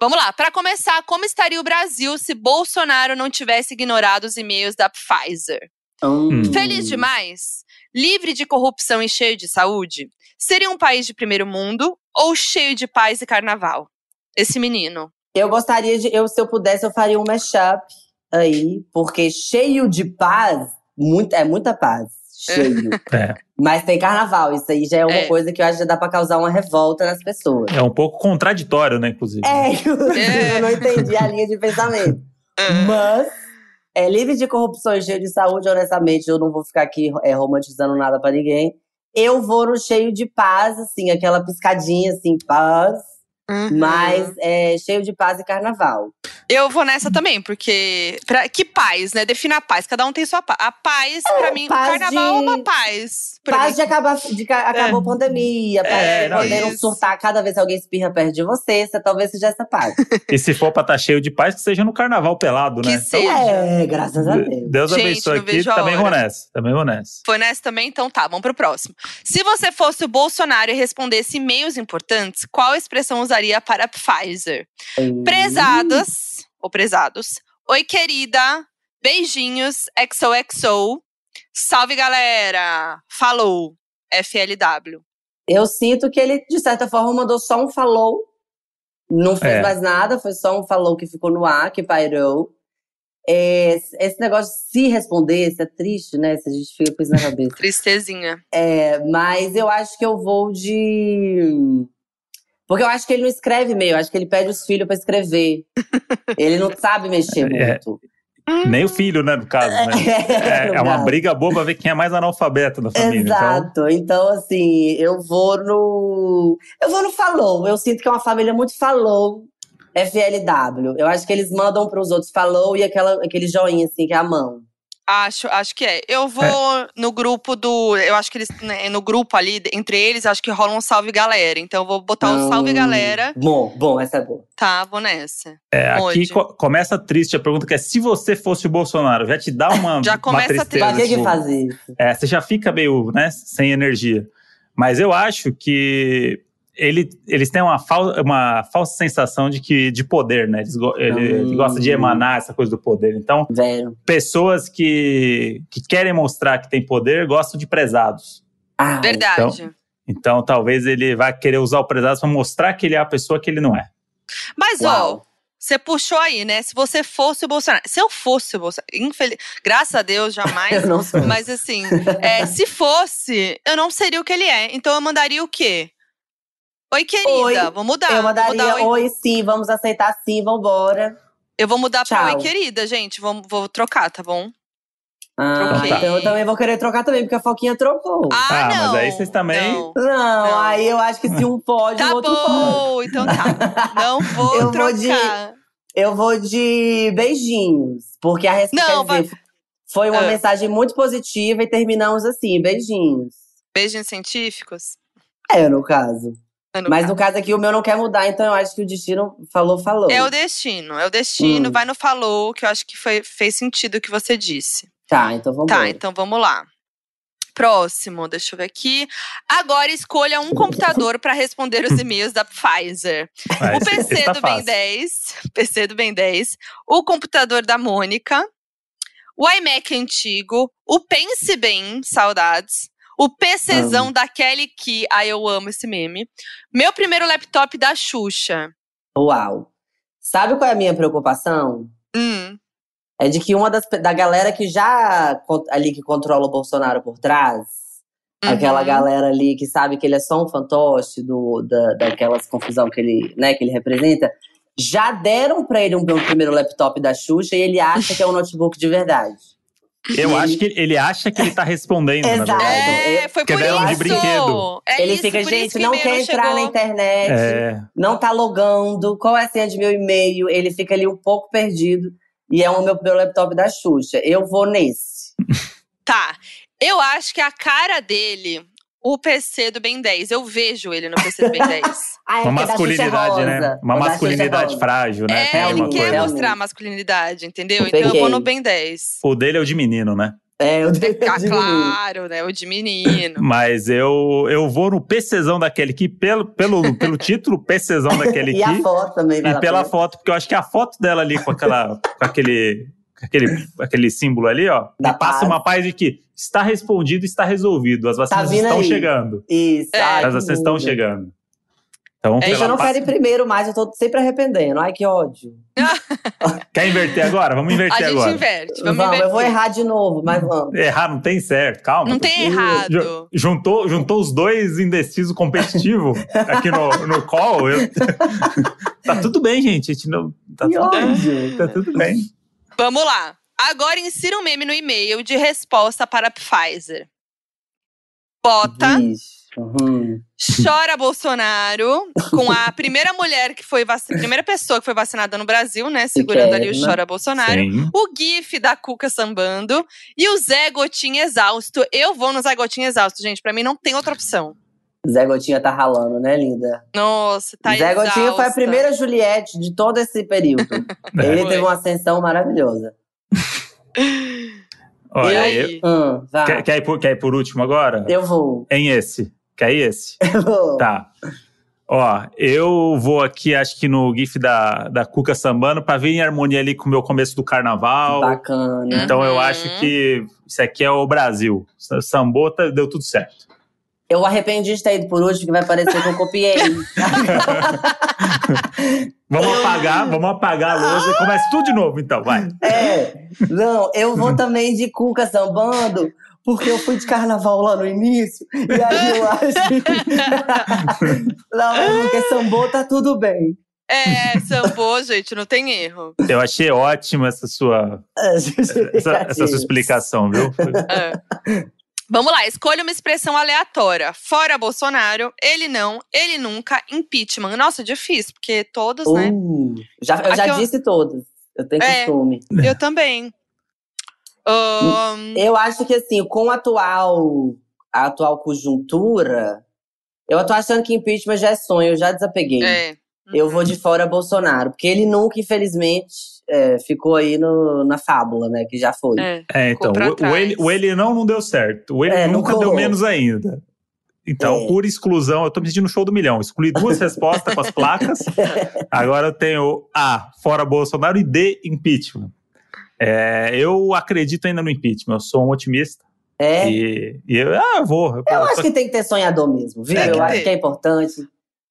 Vamos lá. Para começar, como estaria o Brasil se Bolsonaro não tivesse ignorado os e-mails da Pfizer? Hum. Feliz demais? Livre de corrupção e cheio de saúde? Seria um país de primeiro mundo ou cheio de paz e carnaval? Esse menino. Eu gostaria de. Eu, se eu pudesse, eu faria um mashup aí, porque cheio de paz, muito, é muita paz. Cheio. É. Mas tem carnaval, isso aí já é uma É. coisa que eu acho que já dá pra causar uma revolta nas pessoas. É um pouco contraditório, né, inclusive. É, inclusive, É. eu não entendi a linha de pensamento. Mas, é livre de corrupção e cheio de saúde, honestamente, eu não vou ficar aqui é, romantizando nada pra ninguém. Eu vou no cheio de paz, assim, aquela piscadinha, assim, paz. Uhum. Mas é cheio de paz e carnaval. Eu vou nessa também, porque. Pra, que paz, né? Defina a paz. Cada um tem sua paz. A paz, pra mim, o paz carnaval é de- uma paz. Paz mim. de acabar, de ca- acabou a pandemia, paz É, de não, poder surtar cada vez que alguém espirra perto de você, você talvez seja essa paz. E se for pra estar cheio de paz, que seja no carnaval pelado, Que né? seja. é, graças a Deus. Deus Gente, abençoe aqui. Também vou nessa. Também vou nessa. Foi nessa também? Então tá, vamos pro próximo. Se você fosse o Bolsonaro e respondesse e-mails importantes, qual expressão usaria para a Pfizer? Prezadas, ou prezados. Oi, querida. Beijinhos. XOXO. Salve, galera. Falou. FLW. Eu sinto que ele, de certa forma, mandou só um falou. Não fez É. mais nada, foi só um falou que ficou no ar, que pairou. É, esse negócio de se responder, isso é triste, né? Se a gente fica com isso na cabeça. Tristezinha. É, mas eu acho que eu vou de. Porque eu acho que ele não escreve eu acho que ele pede os filhos pra escrever. ele não sabe mexer É. muito. Nem o filho, né, no caso, né? É, no é uma briga boa pra ver quem é mais analfabeto da família. Então, Exato. Então, assim, eu vou no. Eu vou no Falou. Eu sinto que é uma família muito Falou. FLW. Eu acho que eles mandam pros outros Falou e aquela, aquele joinha, assim, que é a mão. Acho, acho que é. Eu vou no grupo do. Eu acho que eles. né, no grupo ali, entre eles, acho que rola um salve galera. Então eu vou botar o salve Hum, galera. Bom, bom, essa é boa. Tá, vou nessa. é, aqui co- começa triste a pergunta que é: se você fosse o Bolsonaro, já te dá uma, Já uma começa tristeza. Que, que tipo, fazer isso? É, você já fica meio, né, sem energia. Mas eu acho que ele, eles têm uma, fal, uma falsa sensação de que de poder, né? Eles, ele, ele gosta de emanar essa coisa do poder. Então, Velho. pessoas que, que querem mostrar que tem poder gostam de prezados. Ah, Verdade. Então, talvez ele vá querer usar o prezado para mostrar que ele é a pessoa que ele não é. Mas, ó, Uau. você puxou aí, né? Se você fosse o Bolsonaro. Se eu fosse o Bolsonaro. Infeliz... Graças a Deus, jamais. Eu não sou. Mas assim, é, se fosse, eu não seria o que ele é. Então eu mandaria o quê? Oi, querida, Oi. vou mudar. eu vou mandaria, mudar oi. oi. sim, vamos aceitar sim, vambora. Eu vou mudar pra Tchau. oi, querida, gente. Vou, vou trocar, tá bom? Ah, Troquei. então eu também vou querer trocar também, porque a Foquinha trocou. Ah, Ah, mas não. aí vocês também- Não. Não, Não. aí eu acho que se um pode, Tá o outro pode. bom, então tá. Não vou Eu vou trocar. de- Eu vou de beijinhos, porque a resposta Não, dizer, foi uma Ah. mensagem muito positiva e terminamos assim, beijinhos. Beijinhos científicos? É, no caso. No Mas caso. no caso aqui, o meu não quer mudar, então eu acho que o destino falou, falou. É o destino, é o destino. Hum. Vai no falou, que eu acho que foi, fez sentido o que você disse. Tá, então vamos Tá, então vamos lá. Próximo, deixa eu ver aqui. Agora escolha um computador para responder os e-mails da Pfizer. Ah, o esse- PC esse tá do Ben fácil. 10, PC do Ben 10, o computador da Mônica, o iMac antigo, o Pense Bem, saudades, o PCzão da Kelly Key, ai eu amo esse meme, meu primeiro laptop da Xuxa. Uau. Sabe qual é a minha preocupação? Hum, É de que uma das da galera que já ali que controla o Bolsonaro por trás, aquela uhum. galera ali que sabe que ele é só um fantoche do, da, daquelas confusão que ele, né, que ele representa, já deram pra ele um, um primeiro laptop da Xuxa e ele acha que é um notebook de verdade. Eu acho que ele acha que ele tá respondendo, na Exato. verdade. É, foi Que por deram isso. de brinquedo. É ele isso, fica, gente, que não quer entrar chegou. na internet, É, não tá logando, qual é a senha de meu e-mail? Ele fica ali um pouco perdido. E é o meu, meu laptop da Xuxa. Eu vou nesse. Tá. Eu acho que a cara dele, o PC do Ben 10, eu vejo ele no PC do Ben 10. Ah, é uma é masculinidade, né? Uma O é masculinidade frágil, né? É, Tem ele quer coisa. mostrar a masculinidade, entendeu? Eu Então eu vou no Ben 10. O dele é o de menino, né? É, eu Ah, claro, né? O de menino. Mas eu, eu vou no PCzão daquele aqui, pelo, pelo, pelo título, PCzão daquele E a foto também E pela foto, porque eu acho que a foto dela ali com aquela. com aquele. Aquele, aquele símbolo ali, ó, Da passa paz. uma paz de que está respondido, está resolvido. As vacinas vindo estão aí. chegando. Isso. É. As vacinas estão chegando. Então, É, eu não paz- quero ir primeiro mais, eu tô sempre arrependendo. Ai, que ódio. Quer inverter agora? Vamos A inverter gente agora. inverte. Vamos, Vamos, eu vou errar de novo, mas vamos. Errar não tem certo, calma. Não tem errado. Juntou, juntou os dois indecisos competitivos aqui no, no call. eu- tá tudo bem, gente. A gente não, tá, tudo, ódio. tá tudo bem. Vamos lá. Agora insira um meme no e-mail de resposta para a Pfizer. Bota. Uhum. chora Bolsonaro, com a primeira mulher que foi vacinada, primeira pessoa que foi vacinada no Brasil, né? Segurando ali o chora Bolsonaro. Sim. O GIF da Cuca sambando e o Zé Gotinha exausto. Eu vou no Zé Gotinha exausto, gente. Pra mim não tem outra opção. Zé Gotinha tá ralando, né, linda? Nossa, tá Zé Gotinha foi a exausta. primeira Juliette de todo esse período. Ele Foi. teve uma ascensão maravilhosa. Olha, E eu- aí? Hum, quer, quer ir por, quer ir por último agora? Eu vou. Em esse. Quer ir esse? Eu vou. Tá. Ó, eu vou aqui, acho que no GIF da, da Cuca sambando, pra vir em harmonia ali com o meu começo do carnaval. Bacana. Então eu Uhum. acho que isso aqui é o Brasil. Sambou, tá- deu tudo certo. Eu arrependi de ter ido por último, que vai parecer que eu copiei. Vamos apagar, vamos apagar a lousa e começa tudo de novo, então, vai. É, não, eu vou também de Cuca sambando, porque eu fui de carnaval lá no início, e aí eu acho que. não, porque sambou tá tudo bem. É, sambô, gente, não tem erro. Eu achei ótima essa sua, essa, essa sua explicação, viu? É. Vamos lá, escolha uma expressão aleatória. Fora Bolsonaro, ele não, ele nunca, impeachment. Nossa, difícil, porque todos, né? Uh, já, eu já Aqui eu- disse todas. Eu tenho É. costume. Eu também. Ahn, Eu acho que assim, com a atual, a atual conjuntura, eu tô achando que impeachment já é sonho, eu já desapeguei. é. Eu vou de fora Bolsonaro, porque ele nunca, infelizmente, é, ficou aí no, na fábula, né? Que já foi. É. É, então, o, o, ele, o ele não não deu certo. O ele É, nunca deu menos ainda. Então, É. por exclusão, eu tô me sentindo no show do milhão. Excluí duas respostas com as placas. Agora eu tenho A, fora Bolsonaro, e D, impeachment. É, eu acredito ainda no impeachment, eu sou um otimista. É. E, e eu, ah, eu vou. Eu, Eu acho tô- que tem que ter sonhador mesmo, viu? Eu acho ter. que é importante.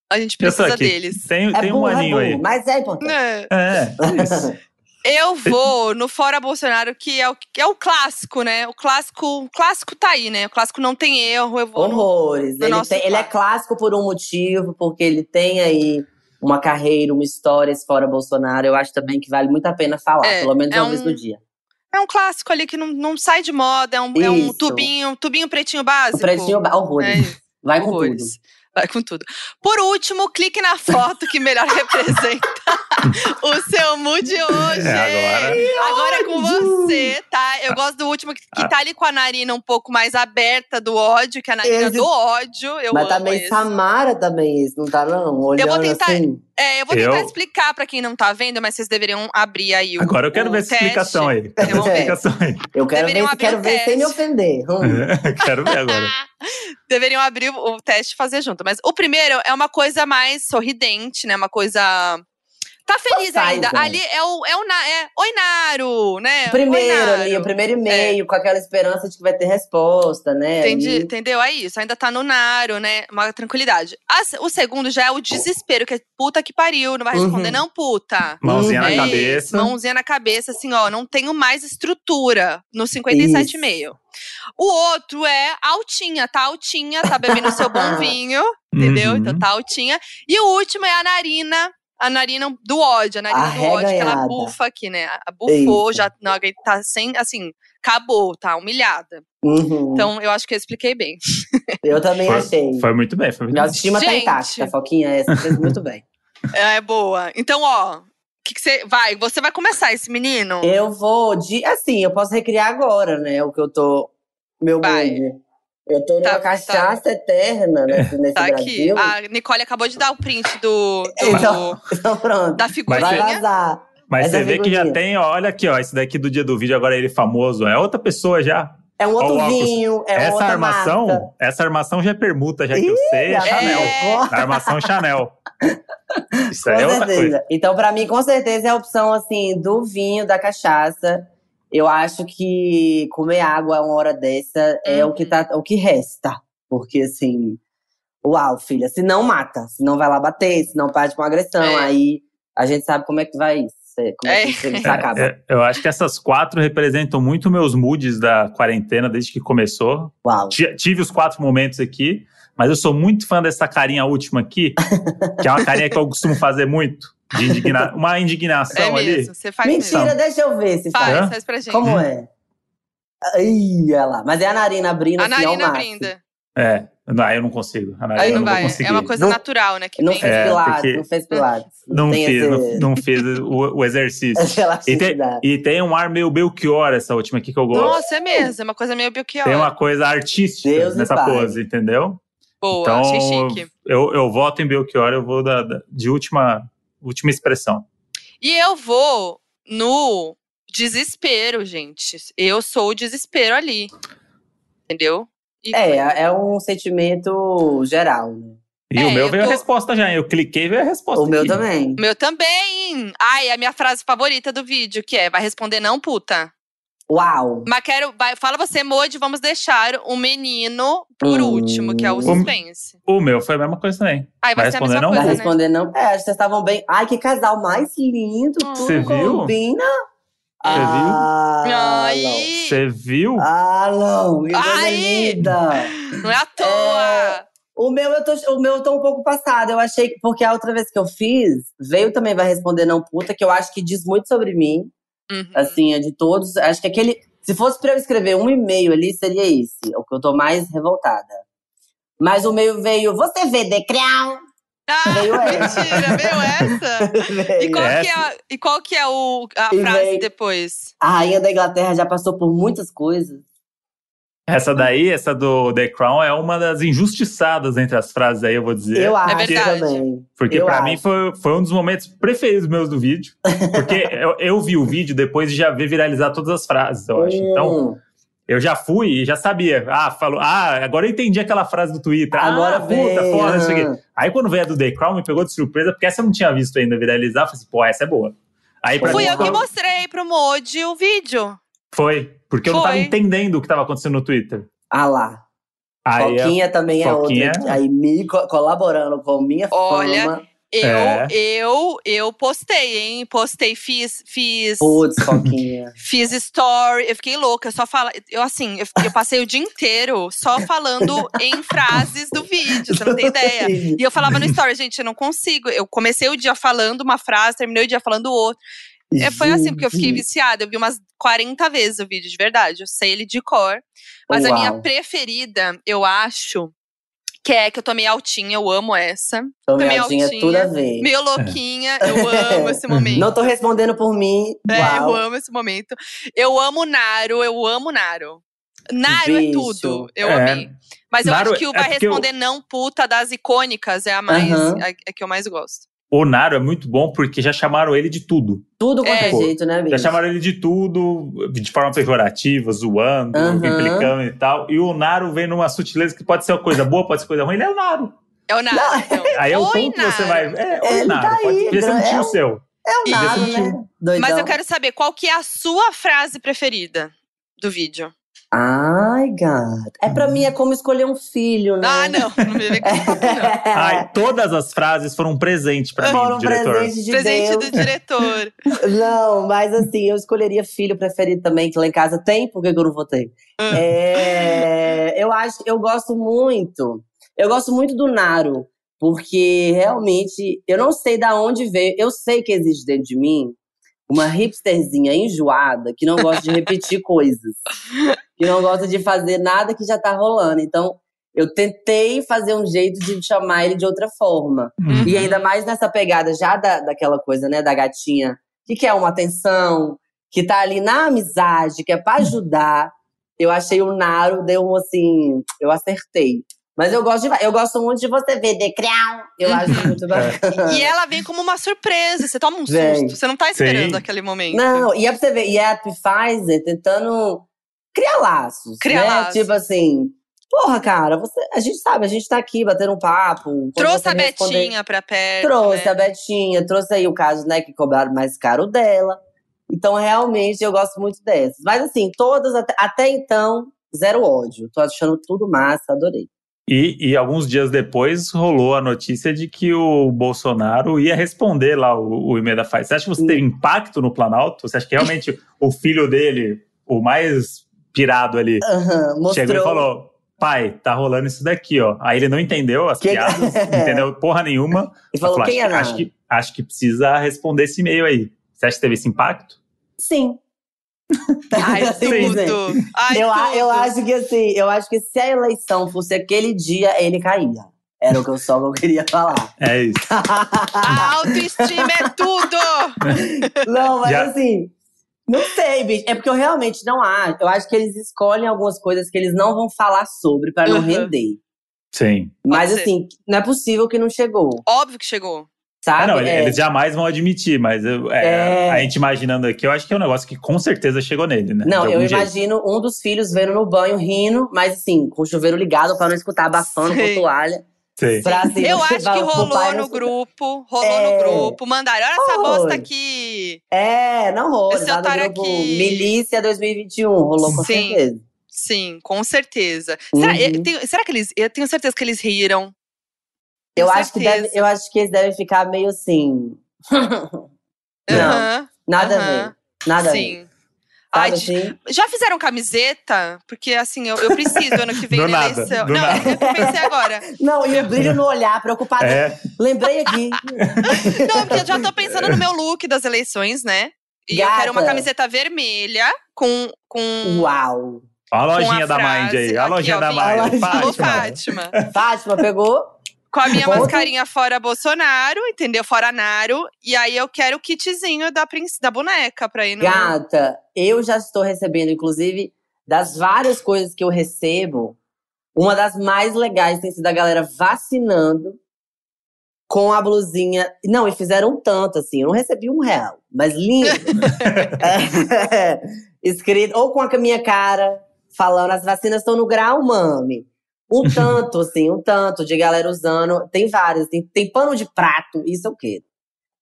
A gente precisa deles. Tem, É tem um é aninho burro, aí. mas é importante. É. É, isso. Eu vou no Fora Bolsonaro, que é o, que é o clássico, né? O clássico, o clássico tá aí, né? O clássico não tem erro. Eu vou no, Horrores. no Ele, nosso tem- ele é clássico por um motivo, porque ele tem aí uma carreira, uma história esse fora Bolsonaro. Eu acho também que vale muito a pena falar, É, pelo menos é uma vez um- no dia. É um clássico ali que não, não sai de moda, é um, é um tubinho, tubinho pretinho O básico. pretinho, horrores. É. Vai com tudo. Vai com tudo. Por último, clique na foto que melhor representa o seu mood hoje. É, agora. Agora é com você, tá? Eu gosto do último que, que Ah. tá ali com a narina um pouco mais aberta do ódio, que é a narina Esse- do ódio. Eu Mas amo também esse. Samara também esse, não tá não? Olhando tentar- assim. É, eu vou tentar Eu- explicar pra quem não tá vendo, mas vocês deveriam abrir aí o Agora eu quero o ver essa explicação aí. Quero ver essa ver. explicação aí. Eu quero Deveriam ver, abrir quero o ver sem me teste. ofender. Hum. quero ver agora. Deveriam abrir o o teste e fazer junto. Mas o primeiro é uma coisa mais sorridente, né? Uma coisa. Tá feliz Sai, ainda. vai. Ali é o, é o é, Oi, Naro, né? O primeiro Oi, Naro. ali, o primeiro e-mail, com aquela esperança de que vai ter resposta, né? Entendi, ali. entendeu? É isso. Ainda tá no Naro, né? Uma tranquilidade. As- o segundo já é o desespero, que é puta que pariu. Não vai responder, Uhum. não, puta. Mãozinha Uhum. na É cabeça. isso, mãozinha na cabeça, assim, ó, não tenho mais estrutura no 57,5. O outro é altinha, tá altinha, tá bebendo seu bom vinho, entendeu? Uhum. Então tá altinha. E o último é a narina. A narina do ódio, a narina do ódio, que ela bufa aqui, né? A- Bufou, Isso. já não, tá sem, assim, acabou, tá humilhada. Uhum. Então, eu acho que eu expliquei bem. eu também Foi, achei. foi muito bem, foi muito Minha autoestima tá intacta, Foquinha. Essa fez muito bem. É boa. Então, ó, que que você vai? Você vai começar esse menino? Eu vou de. Assim, eu posso recriar agora, né? O que eu tô. Meu Vai. Eu tô numa Tá- cachaça eterna nesse, nesse Tá aqui. Brasil. A Nicole acabou de dar o print do, do- Então, então pronto. da Vai figurinha. vazar. Mas Essa você vê que já tem, ó, olha aqui, ó, esse daqui do dia do vídeo, agora ele famoso, é outra pessoa já. É um Ó, outro óculos. vinho, é essa outra armação, marca. essa armação já é permuta, já que eu Ih, sei, é tá Chanel. É. A armação Chanel. Isso Com aí é outra certeza. coisa. Então, pra mim, com certeza, é a opção, assim, do vinho, da cachaça. Eu acho que comer água a uma hora dessa é Uhum. o que, tá, o que resta. Porque, assim, uau, filha, se não mata, se não vai lá bater, se não parte com agressão, É. aí a gente sabe como é que vai isso. Como é, É. que isso acaba. É, eu acho que essas quatro representam muito meus moods da quarentena desde que começou. Uau. Ti- Tive os quatro momentos aqui, mas eu sou muito fã dessa carinha última aqui, que é uma carinha que eu costumo fazer muito. De indigna uma indignação É ali. mesmo, você faz Mentira, mesmo. deixa eu ver se Faz, faz. faz pra gente. Como é? Ih, olha lá. Mas é a narina abrindo A assim, ao narina brinda. É, não, aí eu não consigo. A narina Aí não não vai. É uma coisa Não- natural, né? Que Não vem. fez É, pilates, não fez pilates. Não tem fiz, esse- não, não fiz o, o exercício. E tem, e tem um ar meio Belchior, essa última aqui que eu gosto. Nossa, é mesmo. É uma coisa meio Belchior. Tem uma coisa artística Deus nessa pose, entendeu? Boa, então, achei chique. Eu, eu voto em Belchior, eu vou da, da- de última, última expressão. E eu vou no desespero, gente. Eu sou o desespero ali. Entendeu? E É, é um sentimento geral, né? E É, o meu eu veio tô- a resposta já, eu cliquei e veio a resposta. O meu aqui. também. O meu também. Ai, a minha frase favorita do vídeo, que é: vai responder não, puta. Uau! Mas quero. Vai, fala você, Modi, vamos deixar o menino por Hum. último, que é o suspense. O meu foi a mesma coisa também. Ai, vai, Vai ser a responder mesma não, coisa, Vai né? responder não? É, acho que vocês estavam bem. Ai, que casal mais lindo! Tudo Você viu? combina. Você viu? Ah, Ai, Você viu? Ah, não! Que coisa linda! não é à toa. O meu, eu tô, o meu eu tô um pouco passado. Eu achei que, porque a outra vez que eu fiz, veio também vai responder não puta, que eu acho que diz muito sobre mim. Uhum. Assim, é de todos. Acho que aquele. Se fosse pra eu escrever um e-mail ali, seria esse. O que eu tô mais revoltada. Mas o meu veio. Você vê, Decreal? Ah, veio essa. mentira, veio essa? E qual, É. que é, e qual que é o, a E frase vem- depois? A rainha da Inglaterra já passou por muitas coisas. Essa daí, essa do The Crown, é uma das injustiçadas entre as frases aí, eu vou dizer. Eu acho verdade. também. Porque acho. mim foi, foi um dos momentos preferidos meus do vídeo. Porque eu, eu vi o vídeo depois de já ver viralizar todas as frases, eu acho. Então, Hum, Eu já fui e já sabia. Ah, falou. Ah, agora eu entendi aquela frase do Twitter. Agora ah, puta, foda, isso aqui. Aí quando veio a do The Crown, me pegou de surpresa, porque essa eu não tinha visto ainda viralizar. Eu Falei assim, pô, essa é boa. Aí pra Fui mim, eu que foi- mostrei pro Modi o vídeo. Foi, porque eu não tava Foi. entendendo o que tava acontecendo no Twitter. Ah lá. Aí, Foquinha também é Foquinha- outra. Aí me co- colaborando com minha Olha, fama. Eu, É. eu, eu postei, hein? Postei, fiz, fiz. Putz, Foquinha. Fiz story, eu fiquei louca, eu só fala, eu assim, eu, eu passei o dia inteiro só falando em frases do vídeo, você não tem ideia. E eu falava no story, gente, eu não consigo. Eu comecei o dia falando uma frase, terminei o dia falando outra. É, foi assim, porque eu fiquei viciada. Eu vi umas 40 vezes o vídeo, de verdade. Eu sei ele de cor. Mas a minha Uau. preferida, eu acho, que é que eu tô meio altinha, eu amo essa. Tomei meio altinha, altinha, tudo a ver. Meio louquinha, eu amo esse momento. Não tô respondendo por mim. É, eu Uau. amo esse momento. Eu amo Naro, eu amo Naro. Naro é Bicho. tudo. Eu É. amei. Mas eu Naro acho que o é vai porque eu- responder não puta das icônicas é a mais Aham. a, a que eu mais gosto. O Naro é muito bom porque já chamaram ele de tudo. Tudo quanto é, É. jeito, né, Já bicho? chamaram ele de tudo, de forma pejorativa, zoando, Aham. implicando e tal. E o Naro vem numa sutileza que pode ser uma coisa boa, pode ser coisa ruim. Ele é o Naro. É o Naro. Não. então. Aí é o Oi, tom que você vai. Naro. É, oi, Ele Naro. tá pode aí, podia ser um é tio um- seu. É o Desse né? Doidão. Mas eu quero saber qual que é a sua frase preferida do vídeo. Ai, gato. É pra mim, é como escolher um filho, né? Ah, não. Não me vem com não. Ai, todas as frases foram um presente pra mim, Foram do diretor. presente de Presente Deus. do diretor. Não, mas assim, eu escolheria filho preferido também, que lá em casa tem, por que que eu não votei? Ah. É, eu acho, eu gosto muito. Eu gosto muito do Naro, porque realmente eu não sei da onde veio. Eu sei que existe dentro de mim uma hipsterzinha enjoada que não gosta de repetir coisas, que não gosta de fazer nada que já tá rolando. Então, eu tentei fazer um jeito de chamar ele de outra forma. Hum. E ainda mais nessa pegada já da, daquela coisa, né, da gatinha que quer uma atenção, que tá ali na amizade, que é pra ajudar. Eu achei o Naro, deu um assim, eu acertei. Mas eu gosto de, eu gosto muito de você ver Crown. Eu acho muito bacana. E ela vem como uma surpresa. Você toma um Vem. susto. Você não tá esperando Sim. aquele momento. Não, e é pra você ver, e é a Pfizer tentando criar laços. Criar né? laços. Tipo assim, porra, cara, você, a gente sabe, a gente tá aqui batendo um papo. Trouxe a Betinha pra perto. Trouxe né? a Betinha, trouxe aí o caso, né, que cobraram mais caro dela. Então, realmente, eu gosto muito dessas. Mas, assim, todas, até, até então, zero ódio. Tô achando tudo massa, adorei. E, e alguns dias depois rolou a notícia de que o Bolsonaro ia responder lá o, o e-mail da Pfizer. Você acha que você teve impacto no Planalto? Você acha que realmente o filho dele, o mais pirado ali, mostrou. chegou e falou: pai, tá rolando isso daqui, ó. Aí ele não entendeu as Que- piadas, não entendeu porra nenhuma. E falou, Falou, quem é acho, nada? acho que, acho que precisa responder esse e-mail aí. Você acha que teve esse impacto? Sim. Ai, Simplesmente. tudo. Ai, eu, a- eu tudo. acho que, assim, eu acho que se a eleição fosse aquele dia, ele caía. Era o que eu só eu queria falar. É isso. A autoestima é tudo! Não, mas Já- assim, não sei, bicho. É porque eu realmente não acho. Eu acho que eles escolhem algumas coisas que eles não vão falar sobre pra não Uhum. render. Sim. Mas assim, não é possível que não chegou, Óbvio que chegou. Sabe? Ah, não, ele- É, eles jamais vão admitir, mas eu- é, É. a gente imaginando aqui, eu acho que é um negócio que com certeza chegou nele, né? Não, eu jeito. imagino um dos filhos vendo no banho, rindo, mas assim, com o chuveiro ligado pra não escutar, abafando Sei. com toalha. Sim. Pra, assim, Eu acho pra- que rolou não no escutar. grupo. Rolou É. no grupo. Mandaram, olha essa Foi. bosta aqui. É, não rolou. Esse otário grupo aqui. Milícia 2021, rolou com Sim. certeza. Sim, com certeza. Será, Uhum. eu tenho- será que eles. Eu tenho certeza que eles riram. Eu acho, que deve, eu acho que eles devem ficar meio assim. Não, Aham, nada a aham, ver. Nada a ver. Sim. Ai, assim? já fizeram camiseta? Porque assim, eu, eu preciso ano que vem Do na nada, eleição. Não, nada. é eu pensei agora. Não, e o brilho no olhar, preocupada. É, Lembrei aqui. Não, porque eu já tô pensando no meu look das eleições, né? E eu Gata. quero uma camiseta vermelha com. com Uau! Ó a a lojinha da Mind aí, ó a aqui, lojinha ó, da Mind. Fátima. Fátima. Fátima pegou? Com a minha Ponto. mascarinha fora Bolsonaro, entendeu? Fora Naro. E aí eu quero o kitzinho da, da boneca pra ir no. Gata, eu já estou recebendo, inclusive, das várias coisas que eu recebo, uma das mais legais tem sido a galera vacinando com a blusinha. Não, e fizeram tanto, assim. Eu não recebi um real, mas lindo. É, escrito, ou com a minha cara, falando, as vacinas estão no grau, mami. Um tanto, assim, um tanto de galera usando. Tem várias, tem, tem pano de prato, isso eu quero.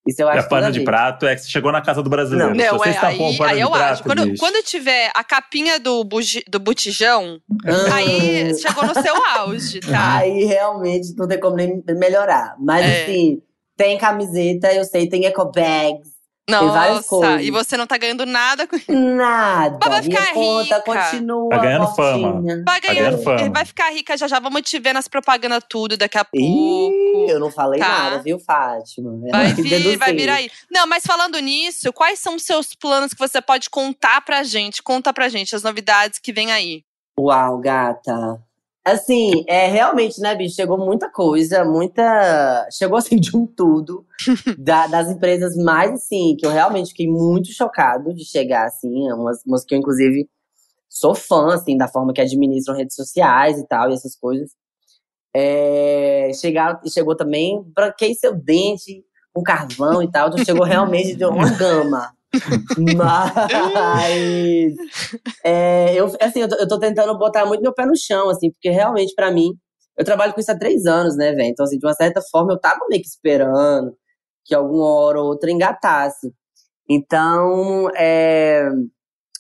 Isso eu acho é pano de prato, é que você chegou na casa do brasileiro. Não, não é, aí, aí eu prato, acho. Quando, quando, tiver a capinha do, bugi, do botijão, ah. aí chegou no seu auge, tá? Aí realmente não tem como nem melhorar. Mas é. assim, tem camiseta, eu sei, tem eco bags, nossa, e você não tá ganhando nada com Nada. Mas vai ficar rica. continua. Tá ganhando fama. Vai, tá ganhando, fama. vai ficar rica já já. Vamos te ver nas propagandas tudo daqui a pouco. Ih, eu não falei tá. nada, viu, Fátima? Vai vir, vai vir aí. Não, mas falando nisso, quais são os seus planos que você pode contar pra gente? Conta pra gente as novidades que vem aí. Uau, gata. Assim, é realmente, né, bicho? Chegou muita coisa, muita. Chegou assim de um tudo. da, das empresas mais, assim, que eu realmente fiquei muito chocado de chegar, assim. Umas, umas que eu, inclusive, sou fã, assim, da forma que administram redes sociais e tal, e essas coisas. É, chegar, chegou também, branquei seu dente com carvão e tal. Então chegou realmente de uma gama. Mas é, eu, assim, eu tô, eu tô, tentando botar muito meu pé no chão, assim, porque realmente, para mim, eu trabalho com isso há três anos, né, velho? Então, assim, de uma certa forma, eu tava meio que esperando que alguma hora ou outra engatasse. Então, é,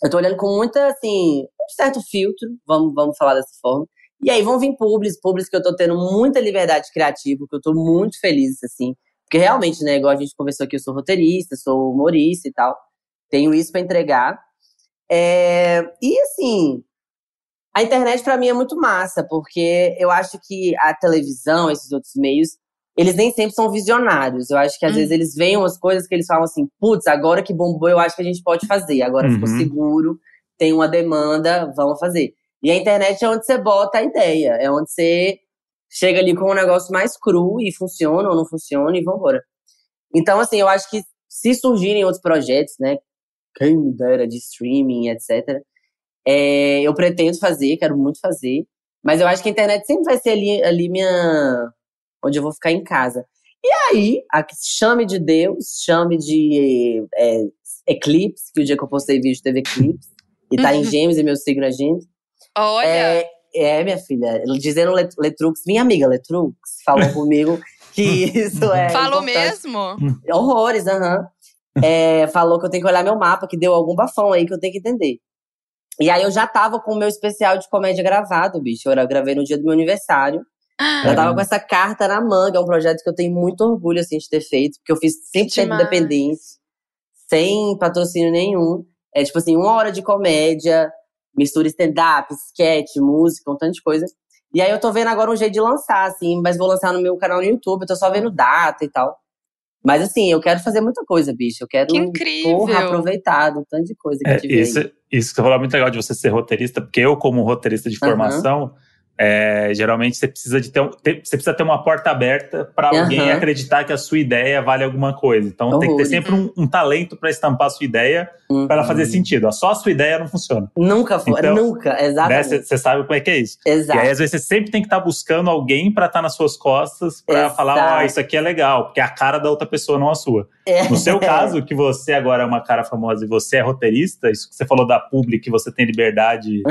eu tô olhando com muita, assim, um certo filtro, vamos, vamos falar dessa forma. E aí vão vir públicos, públicos que eu tô tendo muita liberdade criativa, que eu tô muito feliz, assim. Porque realmente, né, igual a gente conversou aqui, eu sou roteirista, sou humorista e tal. Tenho isso para entregar. É, e assim, a internet para mim é muito massa, porque eu acho que a televisão, esses outros meios, eles nem sempre são visionários. Eu acho que às hum. vezes eles veem umas coisas que eles falam assim, putz, agora que bombou, eu acho que a gente pode fazer. Agora uhum. ficou seguro, tem uma demanda, vamos fazer. E a internet é onde você bota a ideia, é onde você chega ali com um negócio mais cru e funciona ou não funciona e vambora. Então, assim, eu acho que se surgirem outros projetos, né, quem me dera de streaming, etc., é, eu pretendo fazer, quero muito fazer, mas eu acho que a internet sempre vai ser ali, ali minha. onde eu vou ficar em casa. E aí, a, chame de Deus, chame de é, Eclipse, que o dia que eu postei vídeo teve Eclipse, e tá em Gêmeos, e meu signo é Gêmeos. Olha! É, é, minha filha, dizendo Letrux, minha amiga Letrux, falou comigo que isso é. Falou mesmo? Horrores, aham. Uhum. É, falou que eu tenho que olhar meu mapa, que deu algum bafão aí que eu tenho que entender. E aí eu já tava com o meu especial de comédia gravado, bicho. Eu gravei no dia do meu aniversário. Já tava com essa carta na manga, é um projeto que eu tenho muito orgulho assim, de ter feito, porque eu fiz 100% independente, sem patrocínio nenhum. É tipo assim, uma hora de comédia, mistura stand-up, sketch, música, um tanto de coisa. E aí eu tô vendo agora um jeito de lançar, assim, mas vou lançar no meu canal no YouTube, eu tô só vendo data e tal. Mas assim, eu quero fazer muita coisa, bicho. Eu quero que incrível. Porra, aproveitar um tanto de coisa que é, tive isso, isso que você falou é muito legal de você ser roteirista, porque eu, como roteirista de formação, uhum. É, geralmente você precisa de ter, um, ter, você precisa ter uma porta aberta para uhum. alguém acreditar que a sua ideia vale alguma coisa. Então uhum. tem que ter sempre um, um talento para estampar a sua ideia uhum. para ela fazer sentido. Só a sua ideia não funciona. Nunca foi, então, nunca, né, exatamente. Você né, sabe como é que é isso. Exato. E aí às vezes você sempre tem que estar tá buscando alguém para estar tá nas suas costas para falar, ó, oh, isso aqui é legal, porque é a cara da outra pessoa não a sua. É. No seu caso, que você agora é uma cara famosa e você é roteirista, isso que você falou da public, que você tem liberdade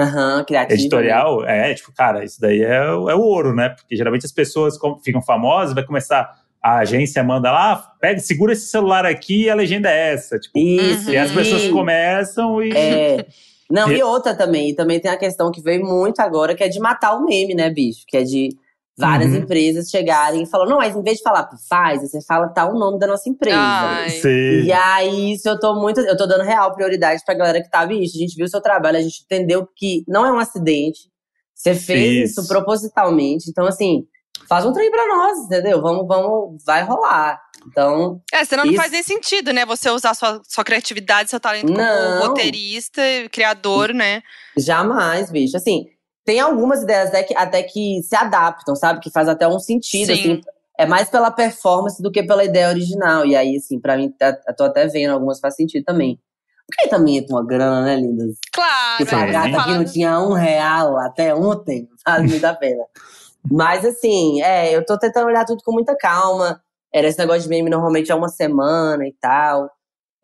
editorial, né? é tipo, cara, isso daí é, é o ouro, né? Porque geralmente as pessoas ficam famosas, vai começar a agência manda lá, pega, segura esse celular aqui e a legenda é essa. Tipo, Isso. E as pessoas começam e. É. Não, e outra também, e também tem a questão que veio muito agora, que é de matar o meme, né, bicho? Que é de várias uhum. empresas chegarem e falar, não, mas em vez de falar faz, você fala tá o nome da nossa empresa. Ai. Sim. E aí, isso eu tô muito. Eu tô dando real prioridade pra galera que tá, bicho. A gente viu o seu trabalho, a gente entendeu que não é um acidente. Você fez isso, isso propositalmente. Então, assim, faz um trem pra nós, entendeu? Vamos, vamos, vai rolar. Então. É, senão isso... não faz nem sentido, né? Você usar sua, sua criatividade, seu talento como não. roteirista, criador, né? Jamais, bicho. Assim, tem algumas ideias até que, até que se adaptam, sabe? Que faz até um sentido, Sim. assim. É mais pela performance do que pela ideia original. E aí, assim, pra mim, tá, eu tô até vendo, algumas faz sentido também. Porque também é uma grana, né, lindas? Claro! Tipo, a gata que não tinha um real até ontem, vale muito a pena. Mas assim, é, eu tô tentando olhar tudo com muita calma. Era esse negócio de meme normalmente é uma semana e tal.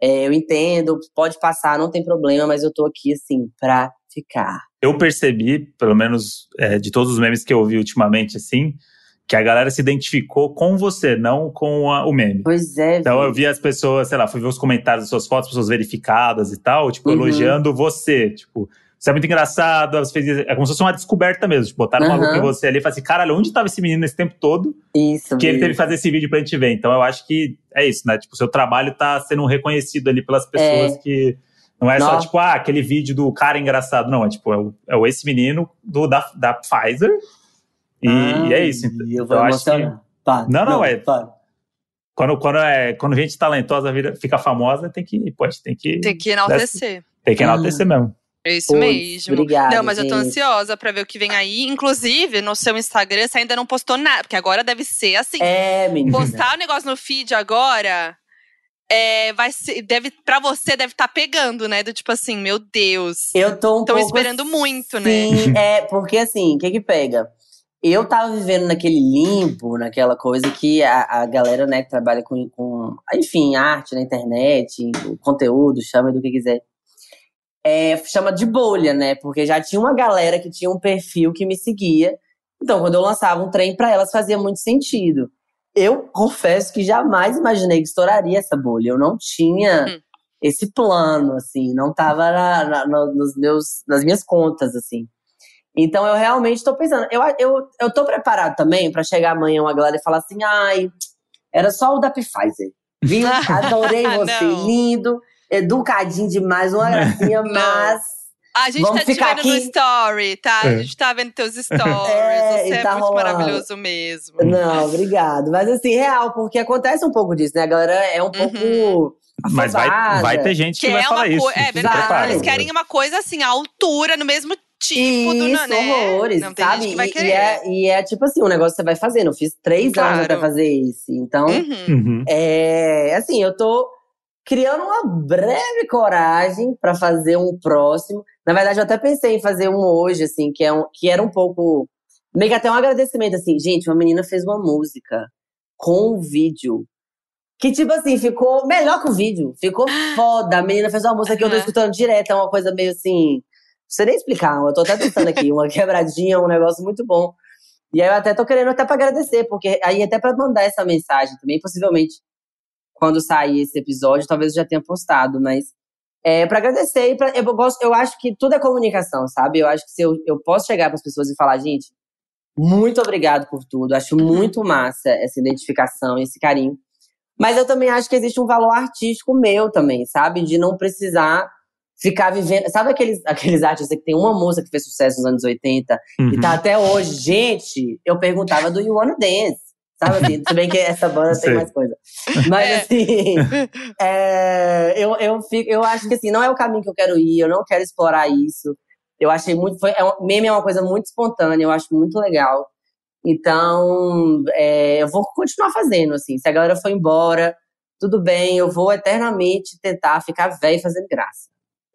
É, eu entendo, pode passar, não tem problema, mas eu tô aqui, assim, pra ficar. Eu percebi, pelo menos é, de todos os memes que eu ouvi ultimamente, assim, que a galera se identificou com você, não com a, o meme. Pois é. Então eu vi as pessoas, sei lá, fui ver os comentários das suas fotos, pessoas verificadas e tal, tipo, Uhum. elogiando você. Tipo, você é muito engraçado, você fez, é como se fosse uma descoberta mesmo. Tipo, botaram uma Aham. maluco em você ali e falaram assim, caralho, onde tava esse menino esse tempo todo? Isso, Que ele viu? teve que fazer esse vídeo pra gente ver. Então eu acho que é isso, né? Tipo, o seu trabalho tá sendo reconhecido ali pelas pessoas que. Não é só, Nossa. tipo, ah, aquele vídeo do cara engraçado. Não, é tipo, é o, é esse menino do, da, da Pfizer. E, e é isso. Ai, Então, Eu vou eu acho que emocionar. Para. Não, não, é- para. quando, quando, é, quando gente talentosa vira, fica famosa, tem que, pô, gente tem que, Tem que enaltecer. tem que enaltecer mesmo. É isso mesmo. obrigado, não, mas eu tô gente. ansiosa pra ver o que vem aí. Inclusive, no seu Instagram, você ainda não postou nada. Porque agora deve ser assim. É, menina. Postar o negócio no feed agora. É, vai ser, deve, pra você deve estar pegando, né? Do tipo assim, meu Deus. Eu tô um Tão pouco esperando muito, né? Sim, é, porque assim, o que que pega? Eu tava vivendo naquele limbo, naquela coisa que a, a galera, né, que trabalha com, com, enfim, arte na internet, conteúdo, chama do que quiser. É, chama de bolha, né? Porque já tinha uma galera que tinha um perfil que me seguia. Então, quando eu lançava um trem pra elas, fazia muito sentido. Eu confesso que jamais imaginei que estouraria essa bolha. Eu não tinha Hum. esse plano, assim, não tava na- na- no- nos meus, nas minhas contas, assim. Então eu realmente tô pensando, eu, eu, eu tô preparado também pra chegar amanhã uma galera e falar assim, ai, era só o da Pfizer. Viu? Adorei você, Não. lindo, educadinho demais, uma gracinha, Não. mas. A gente Vamos tá te ficar vendo no aqui. story, tá? A É. gente tá vendo teus stories. É, você é tá muito rolando. maravilhoso mesmo. Não, obrigado. Mas assim, real, porque acontece um pouco disso, né? A galera é um pouco. Mas vai, vai ter gente que, Que vai é falar uma isso. É verdade. prepara. Eles querem uma coisa assim, a altura, no mesmo tipo do Isso, né? horrores, Não tem sabe? gente que vai E- querer. e, é, e é tipo assim, um negócio que você vai fazendo. Eu fiz três Claro. anos até fazer esse. Então, Uhum. Uhum. é assim, eu tô criando uma breve coragem pra fazer um próximo. Na verdade, eu até pensei em fazer um hoje, assim, que, é um, que era um pouco. Meio que até um agradecimento, assim, gente, uma menina fez uma música com um vídeo. Que, tipo assim, ficou melhor que o vídeo. Ficou foda. A menina fez uma música que eu tô escutando direto. É uma coisa meio assim. Não sei nem explicar. Eu tô até tentando aqui. Uma quebradinha, um negócio muito bom. E aí eu até tô querendo até pra agradecer, porque aí até pra mandar essa mensagem também, possivelmente quando sair esse episódio, talvez eu já tenha postado, mas é para agradecer e pra, eu gosto, eu acho que tudo é comunicação, sabe? Eu acho que se eu, eu posso chegar para as pessoas e falar, gente, muito obrigado por tudo, acho muito massa essa identificação, esse carinho. Mas eu também acho que existe um valor artístico meu também, sabe? De não precisar ficar vivendo. Sabe aqueles, aqueles artistas que tem uma música que fez sucesso nos anos 80 Uhum. e tá até hoje? Gente, eu perguntava do You Wanna Dance. Sabe assim? Se bem que essa banda Sei. tem mais coisa. Mas É. assim, é, eu, eu, fico, eu acho que assim, não é o caminho que eu quero ir, eu não quero explorar isso. Eu achei muito. Foi, é um, meme é uma coisa muito espontânea, eu acho muito legal. Então, é, eu vou continuar fazendo, assim. Se a galera for embora, tudo bem, eu vou eternamente tentar ficar velho fazendo graça.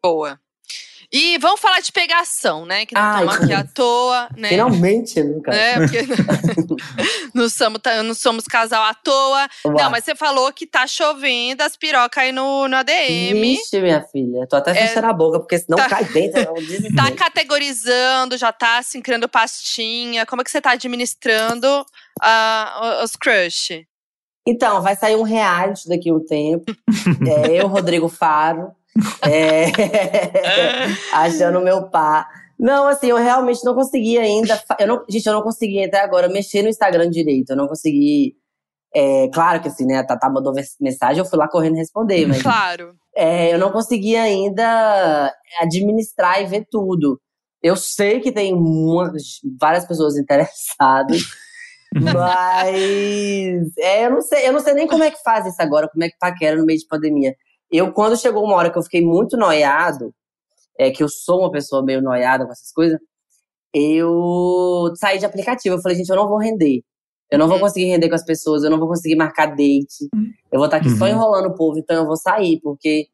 Boa. E vamos falar de pegação, né? Que não Ai, estamos aqui à toa, né? Finalmente, nunca. né? Porque não somos, não somos casal à toa. Não, mas você falou que tá chovendo as pirocas aí no, no ADM. Vixe, minha filha. Tô até É, fechando a boca, porque senão tá- cai dentro. É. Tá categorizando, já tá assim, criando pastinha. Como é que você tá administrando ah, os crush? Então, vai sair um reality daqui a um tempo. é, eu, Rodrigo Faro. É, achando meu pá. Não, assim, eu realmente não consegui ainda. Eu não, gente, eu não consegui até agora mexer no Instagram direito. Eu não consegui. é, claro que assim, né? A Tatá mandou mensagem, eu fui lá correndo responder, mas Claro. é, eu não consegui ainda administrar e ver tudo. Eu sei que tem umas- várias pessoas interessadas, mas é, eu não sei, eu não sei nem como é que faz isso agora, como é que paquera no meio de pandemia. Eu, quando chegou uma hora que eu fiquei muito noiado, é que eu sou uma pessoa meio noiada com essas coisas, eu saí de aplicativo. Eu falei, gente, eu não vou render. Eu não vou Uhum. conseguir render com as pessoas, eu não vou conseguir marcar date. Eu vou estar aqui só Uhum. enrolando o povo, então eu vou sair, porque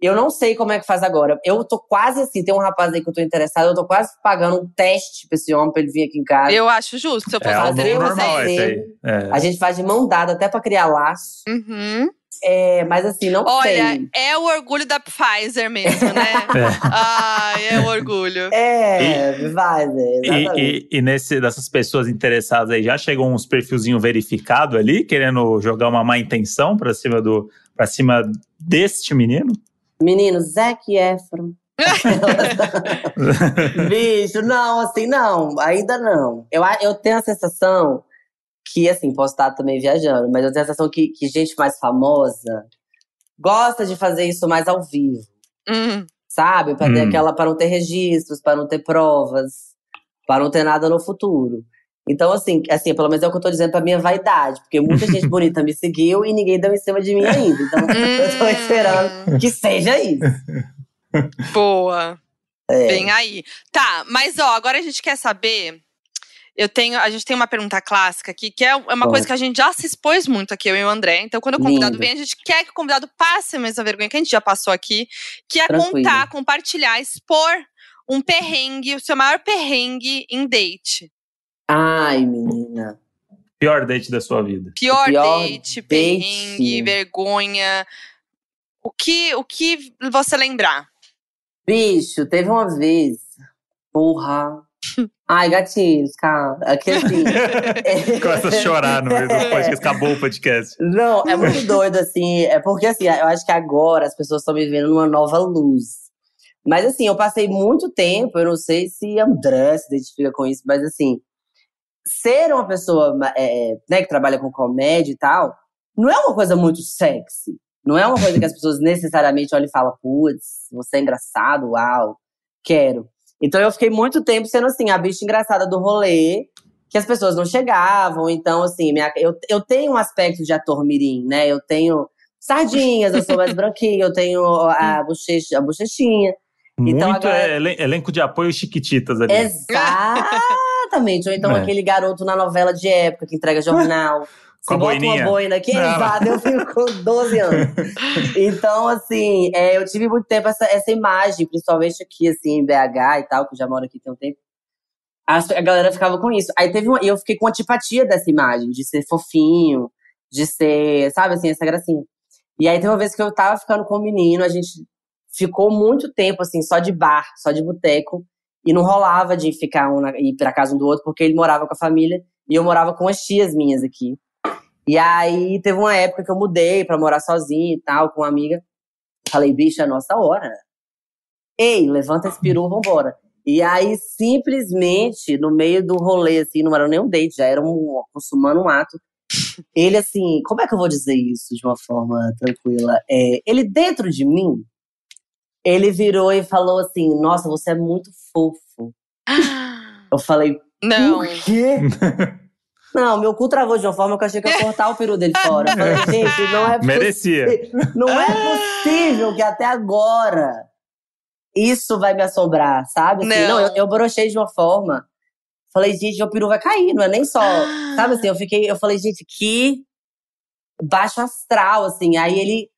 eu não sei como é que faz agora. Eu tô quase assim, tem um rapaz aí que eu tô interessado, eu tô quase pagando um teste pra esse homem pra ele vir aqui em casa. Eu acho justo. Se eu É fosse algo você, eu novo fazer. É. A gente faz de mão dada até pra criar laço. Uhum. É, mas assim, não Olha, sei. é o orgulho da Pfizer mesmo, né? Ah, é o orgulho. É, Pfizer, E, exatamente. e, e nesse, dessas pessoas interessadas aí, já chegou uns perfilzinho verificado ali, querendo jogar uma má intenção pra cima do para cima deste menino? Menino, Zac Efron. Bicho, não, assim, não, ainda não. Eu, eu tenho a sensação que, assim, posso estar também viajando, mas eu tenho a sensação que, que gente mais famosa gosta de fazer isso mais ao vivo, Hum, sabe? Pra ter Hum. aquela, para não ter registros, para não ter provas, para não ter nada no futuro. Então, assim, assim, pelo menos é o que eu tô dizendo pra minha vaidade, porque muita gente bonita me seguiu e ninguém deu em cima de mim ainda. Então, eu tô esperando que seja isso. boa. É. Bem aí. Tá, mas ó, agora a gente quer saber. Eu tenho, a gente tem uma pergunta clássica aqui, que é uma Bom. coisa que a gente já se expôs muito aqui, eu e o André. Então, quando o convidado Lindo. vem, a gente quer que o convidado passe a mesma vergonha que a gente já passou aqui, que é Tranquilo. contar, compartilhar, expor um perrengue, o seu maior perrengue em date. Ai, menina. Pior date da sua vida. Pior, pior date, date. perrengue, vergonha. O que, o que você lembrar? Bicho, teve uma vez. Porra. Ai, gatilhos, cara. Aqui assim. Começa a chorar no meio do podcast, acabou o podcast. Não, é muito doido, assim. É porque, assim, eu acho que agora as pessoas estão me vendo numa nova luz. Mas, assim, eu passei muito tempo, eu não sei se André se identifica com isso, mas, assim, ser uma pessoa é, né, que trabalha com comédia e tal, não é uma coisa muito sexy. Não é uma coisa que as pessoas necessariamente olham e falam, putz, você é engraçado, uau, quero. Então eu fiquei muito tempo sendo assim, a bicha engraçada do rolê, que as pessoas não chegavam. Então, assim, minha- eu, eu tenho um aspecto de ator mirim, né? Eu tenho sardinhas, eu sou mais branquinha, eu tenho a, bochecha, a bochechinha. Então, Muito agora- é, elen- elenco de apoio chiquititas ali. Exatamente. Ou então É. aquele garoto na novela de época que entrega jornal. Com a boininha. uma boina aqui, exato, eu fico com 12 anos. Então, assim, é, eu tive muito tempo essa, essa imagem, principalmente aqui, assim, em BH e tal, que eu já moro aqui tem um tempo. As- A, galera ficava com isso. Aí teve uma, eu fiquei com antipatia dessa imagem, de ser fofinho, de ser, sabe, assim, essa gracinha. E aí teve uma vez que eu tava ficando com um menino, a gente ficou muito tempo, assim, só de bar, só de boteco. E não rolava de ficar um na, ir pra casa um do outro, porque ele morava com a família e eu morava com as tias minhas aqui. E aí teve uma época que eu mudei pra morar sozinha e tal, com uma amiga. Falei, bicha, é a nossa hora. Ei, levanta esse peru, vambora. E aí, simplesmente, no meio do rolê, assim, não era nem um date, já era um consumando um ato. Ele, assim, como é que eu vou dizer isso de uma forma tranquila? É, ele, dentro de mim, ele virou e falou assim: Nossa, você é muito fofo. Eu falei, Não. por quê? Não, meu cu travou de uma forma que eu achei que ia cortar o peru dele fora. Eu falei, gente, não é possível. Merecia. Não é possível que até agora isso vai me assombrar, sabe? Assim, Não. não, eu, eu brochei de uma forma. Falei, gente, meu peru vai cair, não é nem só. Sabe assim, eu fiquei, eu falei, gente, que baixo astral, assim. Aí ele.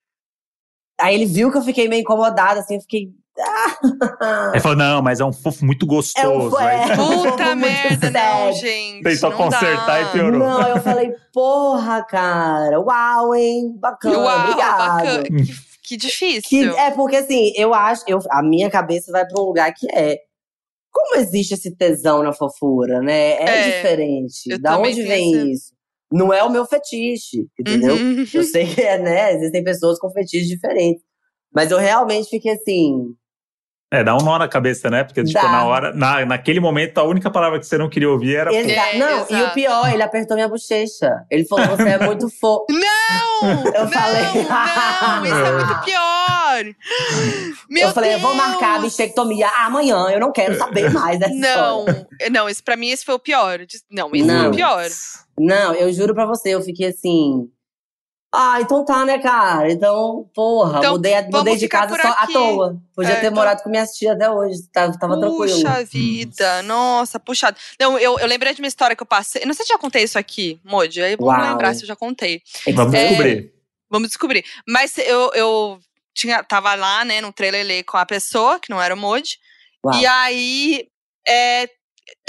Aí ele viu que eu fiquei meio incomodada, assim, eu fiquei. Ah, Ele falou, não, mas é um fofo muito É um gostoso. é, um Puta fofo muito merda, não, gente. Tentou não consertar dá. e piorou. Não, eu falei, porra, cara, uau, hein? Bacana, Uau, obrigado. bacana. Que, que Que, difícil. é porque assim, eu acho, eu, a minha cabeça vai pra um lugar que é. Como existe esse tesão na fofura, né? É, É, diferente. da onde vem isso? Não é o meu fetiche, entendeu? Uhum. Eu sei que é, né? Existem pessoas com fetiches diferentes. Mas eu realmente fiquei assim. É, dá um nó na cabeça, né? Porque, tipo, Dá. na hora, na, naquele momento, a única palavra que você não queria ouvir era. Exa É, não, e o exato. pior, ele apertou minha bochecha. Ele falou: você é muito fofo. Não! Eu não, falei. Não, isso é muito pior. Meu eu falei, eu vou marcar a Deus. bichectomia amanhã, eu não quero saber mais dessa Não, história. não, isso pra mim esse foi o pior. Não, esse foi Não. o pior. Não, eu juro pra você, eu fiquei assim. Ah, então tá, né, cara? Então, porra, Então, mudei, mudei de casa só à toa. Podia É, ter então- morado com minhas tias até hoje, tava, tava tranquilo. Puxa vida, nossa, puxado. Não, eu, eu lembrei de uma história que eu passei. Não sei se eu já contei isso aqui, Modi. Aí vamos Uau. lembrar se eu já contei. Vamos É. descobrir. Vamos descobrir. Mas eu, eu tinha, tava lá, né, no trailer com a pessoa, que não era o Modi. Uau. E aí, é,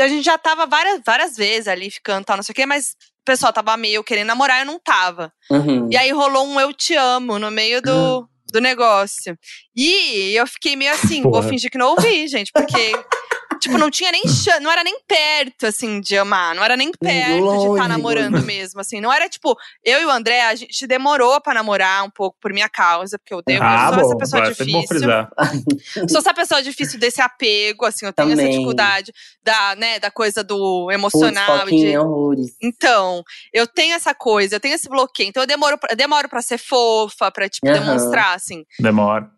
a gente já tava várias, várias vezes ali ficando e tal, não sei o quê, mas pessoal tava meio querendo namorar, eu não tava. Uhum. E aí rolou um eu te amo no meio do, do negócio. E eu fiquei meio assim, vou Porra. fingir que não ouvi, gente, porque. Tipo, não tinha nem chance, não era nem perto, assim, de amar. Não era nem perto de longe, estar namorando mesmo, assim. Não era, tipo, eu e o André, a gente demorou pra namorar um pouco por minha causa, porque eu, devo, ah, eu sou essa bom, pessoa sempre bom difícil. frisar. Sou essa pessoa difícil desse apego, assim, eu tenho essa Também. dificuldade da, né, da coisa do emocional. e de- horrores. então, eu tenho essa coisa, eu tenho esse bloqueio. Então, eu demoro, pra- eu demoro pra ser fofa, pra, tipo, Aham. demonstrar, assim. Demora.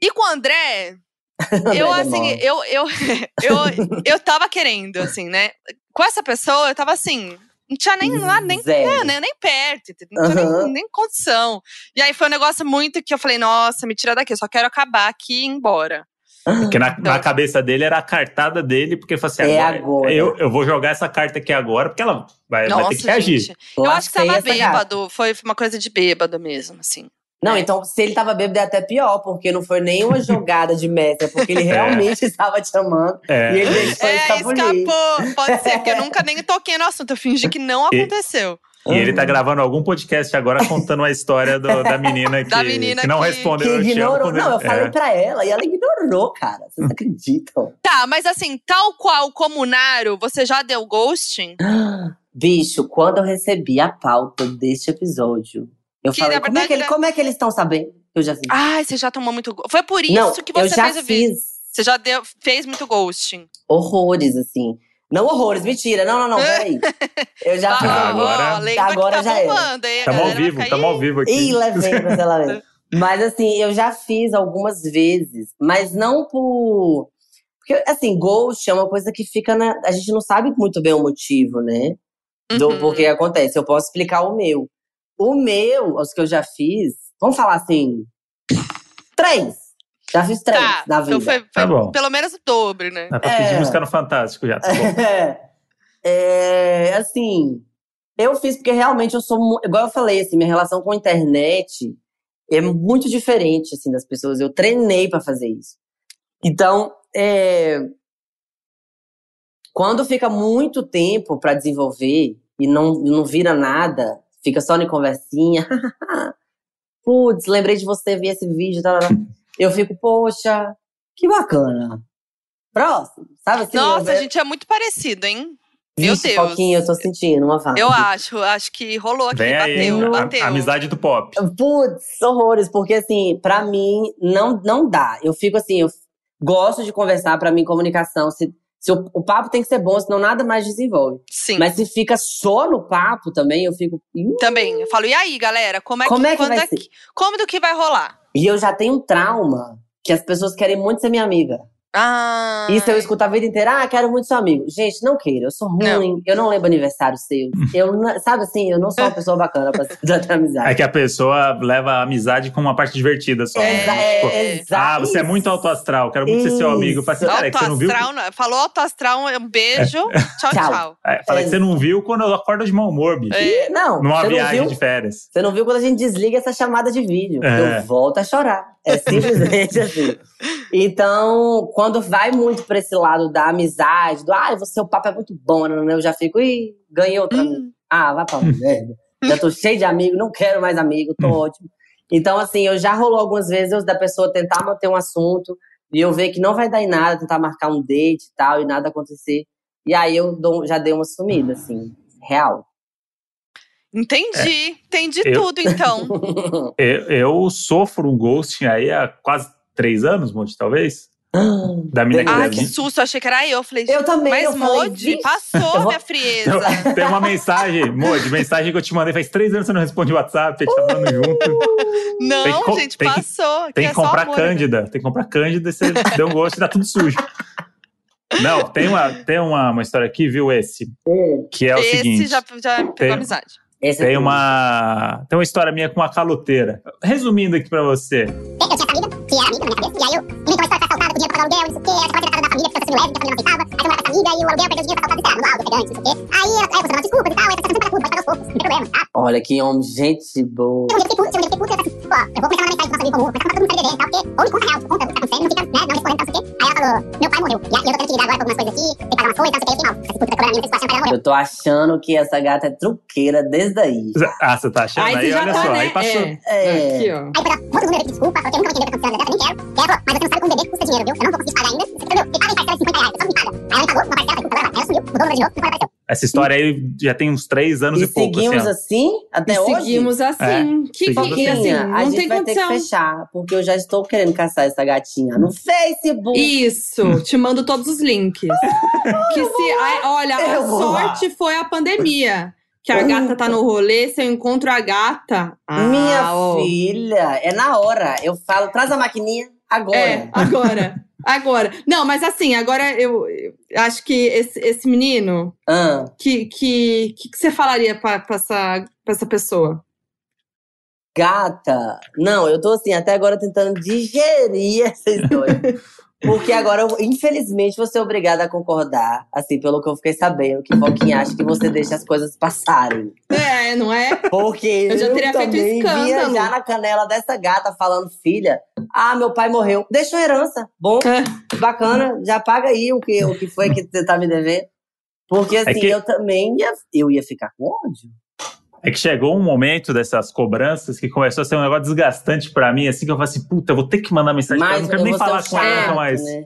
E com o André, eu, assim, eu, eu, eu, eu tava querendo, assim, né? Com essa pessoa, eu tava assim, não tinha nem, lá, nem, é, né, nem perto, não tinha Aham. nem, nem condição. E aí foi um negócio muito que eu falei, nossa, me tira daqui, eu só quero acabar aqui e ir embora. Porque na, na Então. cabeça dele era a cartada dele, porque ele falou assim: É agora, agora. Eu, eu vou jogar essa carta aqui agora, porque ela vai, vai ter que reagir. gente. Eu acho que tava bêbado, foi uma coisa de bêbado mesmo, assim. Não, então se ele tava bêbado é até pior, porque não foi nenhuma jogada de mestre, é porque ele realmente estava te amando É. e ele deixou É, escapou. Pode ser, porque eu nunca nem toquei no assunto. Eu fingi que não aconteceu. E ele tá gravando algum podcast agora contando a história do- da menina que, Da menina que não que- respondeu. Que ignorou. Não, eu falei é. pra ela e ela ignorou, cara. Vocês acreditam? Tá, mas assim, tal qual como Naro, você já deu ghosting? Bicho, quando eu recebi a pauta deste episódio, eu Que, falei, como é, que ele- era- como é que eles estão sabendo que eu já fiz? Ai, você já tomou muito. Foi por isso não, que eu você já fez o vídeo. fiz Você já deu, fez muito ghosting. horrores, assim. Não horrores, mentira. Não, não, não, peraí. Eu já fiz Ah, agora- lembra agora tá já? A Tamo ao vivo, tamo ao vivo aqui. Ih, levei, cancelamento. Mas assim, eu já fiz algumas vezes, mas não por. Porque, assim, ghost é uma coisa que fica na. A gente não sabe muito bem o motivo, né? Do Uhum. porquê acontece. Eu posso explicar o meu. O meu, os que eu já fiz, vamos falar assim. Três. Já fiz três Tá, na vida. então foi, foi Tá bom. pelo menos o dobro, né? Dá pra É. pedir música no Fantástico já. Tá bom. é, assim, eu fiz porque realmente eu sou, igual eu falei, assim, minha relação com a internet é muito diferente, assim, das pessoas. Eu treinei pra fazer isso. Então, é, quando fica muito tempo pra desenvolver e não, não vira nada, fica só em conversinha. Putz, lembrei de você, vi esse vídeo, tal, tal, tal. eu fico, poxa, que bacana. Próximo, sabe assim? eu Nossa, a gente é muito parecido, hein? Meu Vixe, Deus. Foquinha, eu tô sentindo uma vibe. Eu acho, acho que rolou aqui, Vem aí, bateu, a- bateu. a amizade do pop. Putz, horrores, porque assim, pra mim, não, não dá. Eu fico assim, eu gosto de conversar, pra mim, comunicação. Se, se o, papo tem que ser bom, senão nada mais desenvolve. Sim. Mas se fica só no papo também, eu fico. "Ih". Também. Eu falo, e aí, galera? Como é Como que, é que vai é ser? que- como do que vai rolar? E eu já tenho um trauma que as pessoas querem muito ser minha amiga. Ah. Isso eu escuto a vida inteira, ah, quero muito seu amigo. Gente, não queira, eu sou ruim, eu não lembro aniversário seu. Eu, não- sabe assim, eu não sou uma pessoa bacana pra se tratar amizade. É que a pessoa leva a amizade como uma parte divertida só. né? É, Tipo, é, ah, você é muito alto astral, quero muito ser seu amigo. Falei assim, cara, é que você não viu? astral, não- falou alto astral, um beijo, tchau, Tchau. tchau. É, falei que você não viu quando eu acordo de mau humor, bicho. É. Não, Numa você não viagem viu? de férias. Você não viu quando a gente desliga essa chamada de vídeo. É. Eu volto a chorar. É simplesmente assim. Então, quando vai muito pra esse lado da amizade, do ah, você, o papo é muito bom, né? eu já fico, ih, ganhei outra. Hum. Ah, vai pra merda. Já tô cheio de amigo, não quero mais amigo, tô Hum. ótimo. Então, assim, eu já rolou algumas vezes eu- da pessoa tentar manter um assunto e eu ver que não vai dar em nada, tentar marcar um date e tal, e nada acontecer. E aí eu dou- já dei uma sumida, assim, real. Entendi, entendi Eu- tudo, então. Eu, eu sofro um ghosting aí há quase três anos, Monte, talvez. Da mina que Ai, deve- que susto, achei que era eu. Falei, Eu também, mas eu Modi, "Vixe, passou vou- minha frieza. Tem uma mensagem, Modi, mensagem que eu te mandei faz três anos que você não responde o WhatsApp, a gente tá falando junto. Não, Tem que gente, tem que- passou. Tem é que só comprar amor, né? Cândida, tem que comprar Cândida e você deu um gosto e tá tudo sujo. Não, tem uma, tem uma, uma história aqui, viu, esse, Hum, que é o Esse seguinte. já, já pegou Tem- amizade. Esse é Tem uma, tem uma história minha com uma caloteira. Resumindo aqui pra você. Eu tinha essa amiga, que era amiga na minha cabeça, e aí eu inventou uma história que assaltada, dinheiro pra pagar aluguel, não sei o quê, na casa da família, porque lésbica, a família não aceitava, aí você mora com essa amiga, e o aluguel perdeu dinheiro pra no alto, não sei o quê. Aí, ela- aí desculpas e tal, aí você tá sempre paga tudo, pode pagar os poucos, não tem problema, tá? Olha que homem, gente boa. Eu fiquei puto, eu fiquei puto, eu falei assim, pô, eu vou começar uma mensagem com nossa amiga comum, começar a contar todo mundo beber e tal, porque ou me conta real, conta o que tá acontecendo, não fica, né, não ela falou, meu pai morreu, e aí eu tô tendo que ligar agora pra algumas coisas aqui, tem que pagar umas coisas, tal, não sei o quê, eu fiquei mal. Assim, puta, tá cobrando minha situação ela. Eu tô achando que essa gata é truqueira desde aí. Ah, você tá achando? Aí Aí, olha tá, só, né? aí passou. É. É. Aqui, ó. Aí depois ela bota o número aqui, desculpa, falou que eu nunca vou entender o que aconteceu nem quero. E ela falou, mas você não sabe como bebê custa dinheiro, viu? Eu não vou conseguir pagar ainda. Você entendeu? Me paga em parcela de 50 reais, só me paga. Aí ela me pagou, uma parcela, ela sumiu, mudou o número de novo, mais apareceu. Essa história aí já tem uns três anos E e, pouco. seguimos assim, assim até e hoje? seguimos assim. É, que, seguimos que, assim. assim, a não gente tem vai ter condição. que fechar, porque eu já estou querendo caçar essa gatinha no Facebook. Isso, te mando todos os links. que se, ai, olha, a Eu lá. sorte foi a pandemia. Que a gata tá no rolê, se eu encontro a gata. ah, Minha ó. filha, é na hora. Eu falo, traz a maquininha agora. É, agora. Agora. Não, mas assim, agora eu, eu acho que esse, esse menino, Ah, que, que, que, que você falaria pra, pra, essa, pra essa pessoa? gata. Não, eu tô assim, até agora tentando digerir essa história. Porque agora, eu, infelizmente, vou ser obrigada a concordar, assim, pelo que eu fiquei sabendo, que Foquinha acha que você deixa as coisas passarem. É, não é? Porque Eu já teria feito também escândalo. via já na canela dessa gata falando, filha, ah, meu pai morreu. Deixa uma herança. Bom, É. bacana, já paga aí o que, o que foi que você tá me devendo. Porque assim, que- eu também ia, eu ia ficar com ódio. É que chegou um momento dessas cobranças que começou a ser um negócio desgastante pra mim, assim, que eu falei assim, puta, eu vou ter que mandar mensagem pra ela, Mas não quero nem falar com ela nunca mais. né?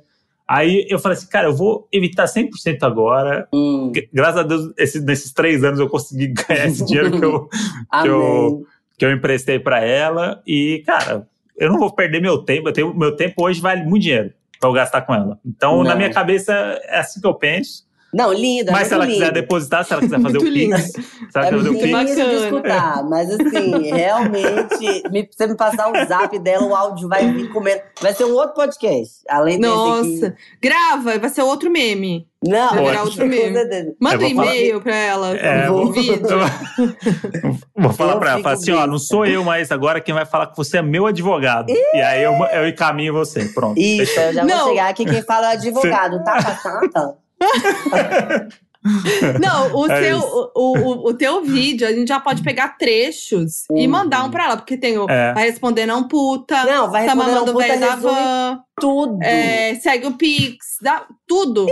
Aí eu falei assim, cara, eu vou evitar 100% agora. Hum, Gra- Graças a Deus, esse- nesses três anos eu consegui ganhar esse dinheiro que eu, amém. eu- que eu emprestei pra ela. E, cara, eu não vou perder meu tempo. Eu tenho, meu tempo hoje vale muito dinheiro pra eu gastar com ela. Então, na Não. minha cabeça, é assim que eu penso. Não, linda. Mas se ela quiser lindo. depositar, se ela quiser fazer o Muito lindo. Pix, se ela É quiser fazer o muito Pix. bacana. lindo de escutar, mas assim, realmente, me, você me passar o zap dela, o áudio vai vir comendo. Vai ser um outro podcast, além desse Nossa. aqui. Grava, vai ser outro meme. Não, Vai virar com outro meme. Manda um e-mail pra ela. É, vou- vídeo. Vou falar Eu pra ela, falar assim, ó, não sou eu, mas agora quem vai falar com você é meu advogado. E aí eu, eu encaminho você, pronto. Isso, eu já Não. vou chegar aqui. Quem fala é o advogado, tá passando? Não, o, É seu, o, o, o teu vídeo, a gente já pode pegar trechos e Uhum. mandar um pra ela, porque tem o É. vai responder não puta, Não, vai tá responder mamando não, o puta, velho da van, tudo. é, segue o Pix, dá, tudo.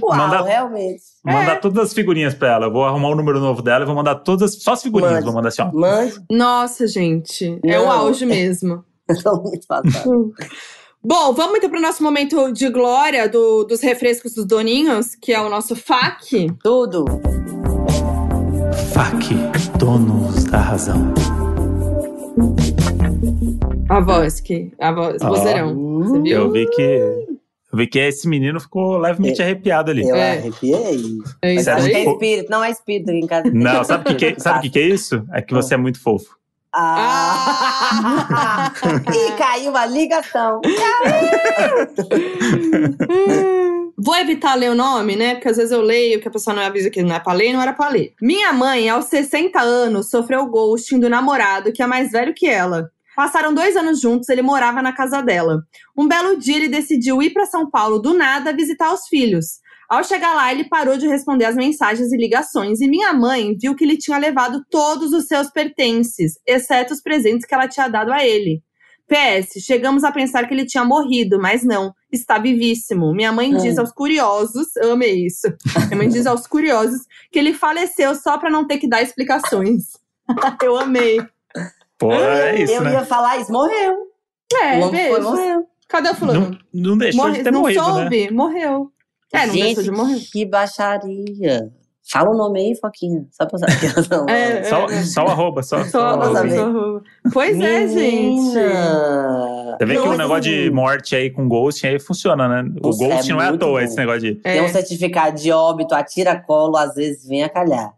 Uau, Manda- realmente. Mandar todas as figurinhas pra ela. Eu vou arrumar o número novo dela e vou mandar todas as, só as figurinhas. Mande. Vou mandar assim, ó. Mande. Nossa, gente, é o Não. auge mesmo. Eu tô muito passada. Bom, vamos então pro nosso momento de glória do- dos refrescos dos doninhos, que é o nosso FAQ. Tudo. FAC, donos da razão. A voz que. A voz, vozeirão. Você viu? Eu vi que. Eu vi que esse menino ficou levemente arrepiado ali. Eu É. arrepiei. É isso Mas é Acho que é espírito, não é espírito aqui em casa. Não, sabe o que, que, sabe o que, que é isso? É que você é muito fofo. Ah! Ih, caiu a ligação. Vou evitar ler o nome, né? Porque às vezes eu leio que a pessoa não avisa que não é pra ler e não era pra ler. Minha mãe, aos 60 anos, sofreu ghosting do namorado que é mais velho que ela. Passaram dois anos juntos, ele morava na casa dela. Um belo dia, ele decidiu ir pra São Paulo do nada visitar os filhos. Ao chegar lá, ele parou de responder as mensagens e ligações, e minha mãe viu que ele tinha levado todos os seus pertences, exceto os presentes que ela tinha dado a ele. PS, chegamos a pensar que ele tinha morrido, mas não, está vivíssimo. Minha mãe diz Hum. aos curiosos, eu amei isso. Minha mãe diz aos curiosos que ele faleceu só pra não ter que dar explicações. eu amei. Pô, é isso, eu né? ia falar isso, morreu. É, foi, beijo. morreu. Cadê o fulano? Não, não deixou Morre- de ter não morrido, né? soube, morreu. É, não Gente, deixou de morrer. que baixaria. Fala o nome aí, Foquinha. Só pra saber. Não, É, Só, só o arroba, só, Só, só arroba. saber. só- Pois é, gente. Menina. Você vê que o negócio de morte aí com ghosting aí funciona, né? O Nossa, ghosting é não é à toa, bom. esse negócio de. É. Tem um certificado de óbito, a tira-colo, às vezes vem a calhar.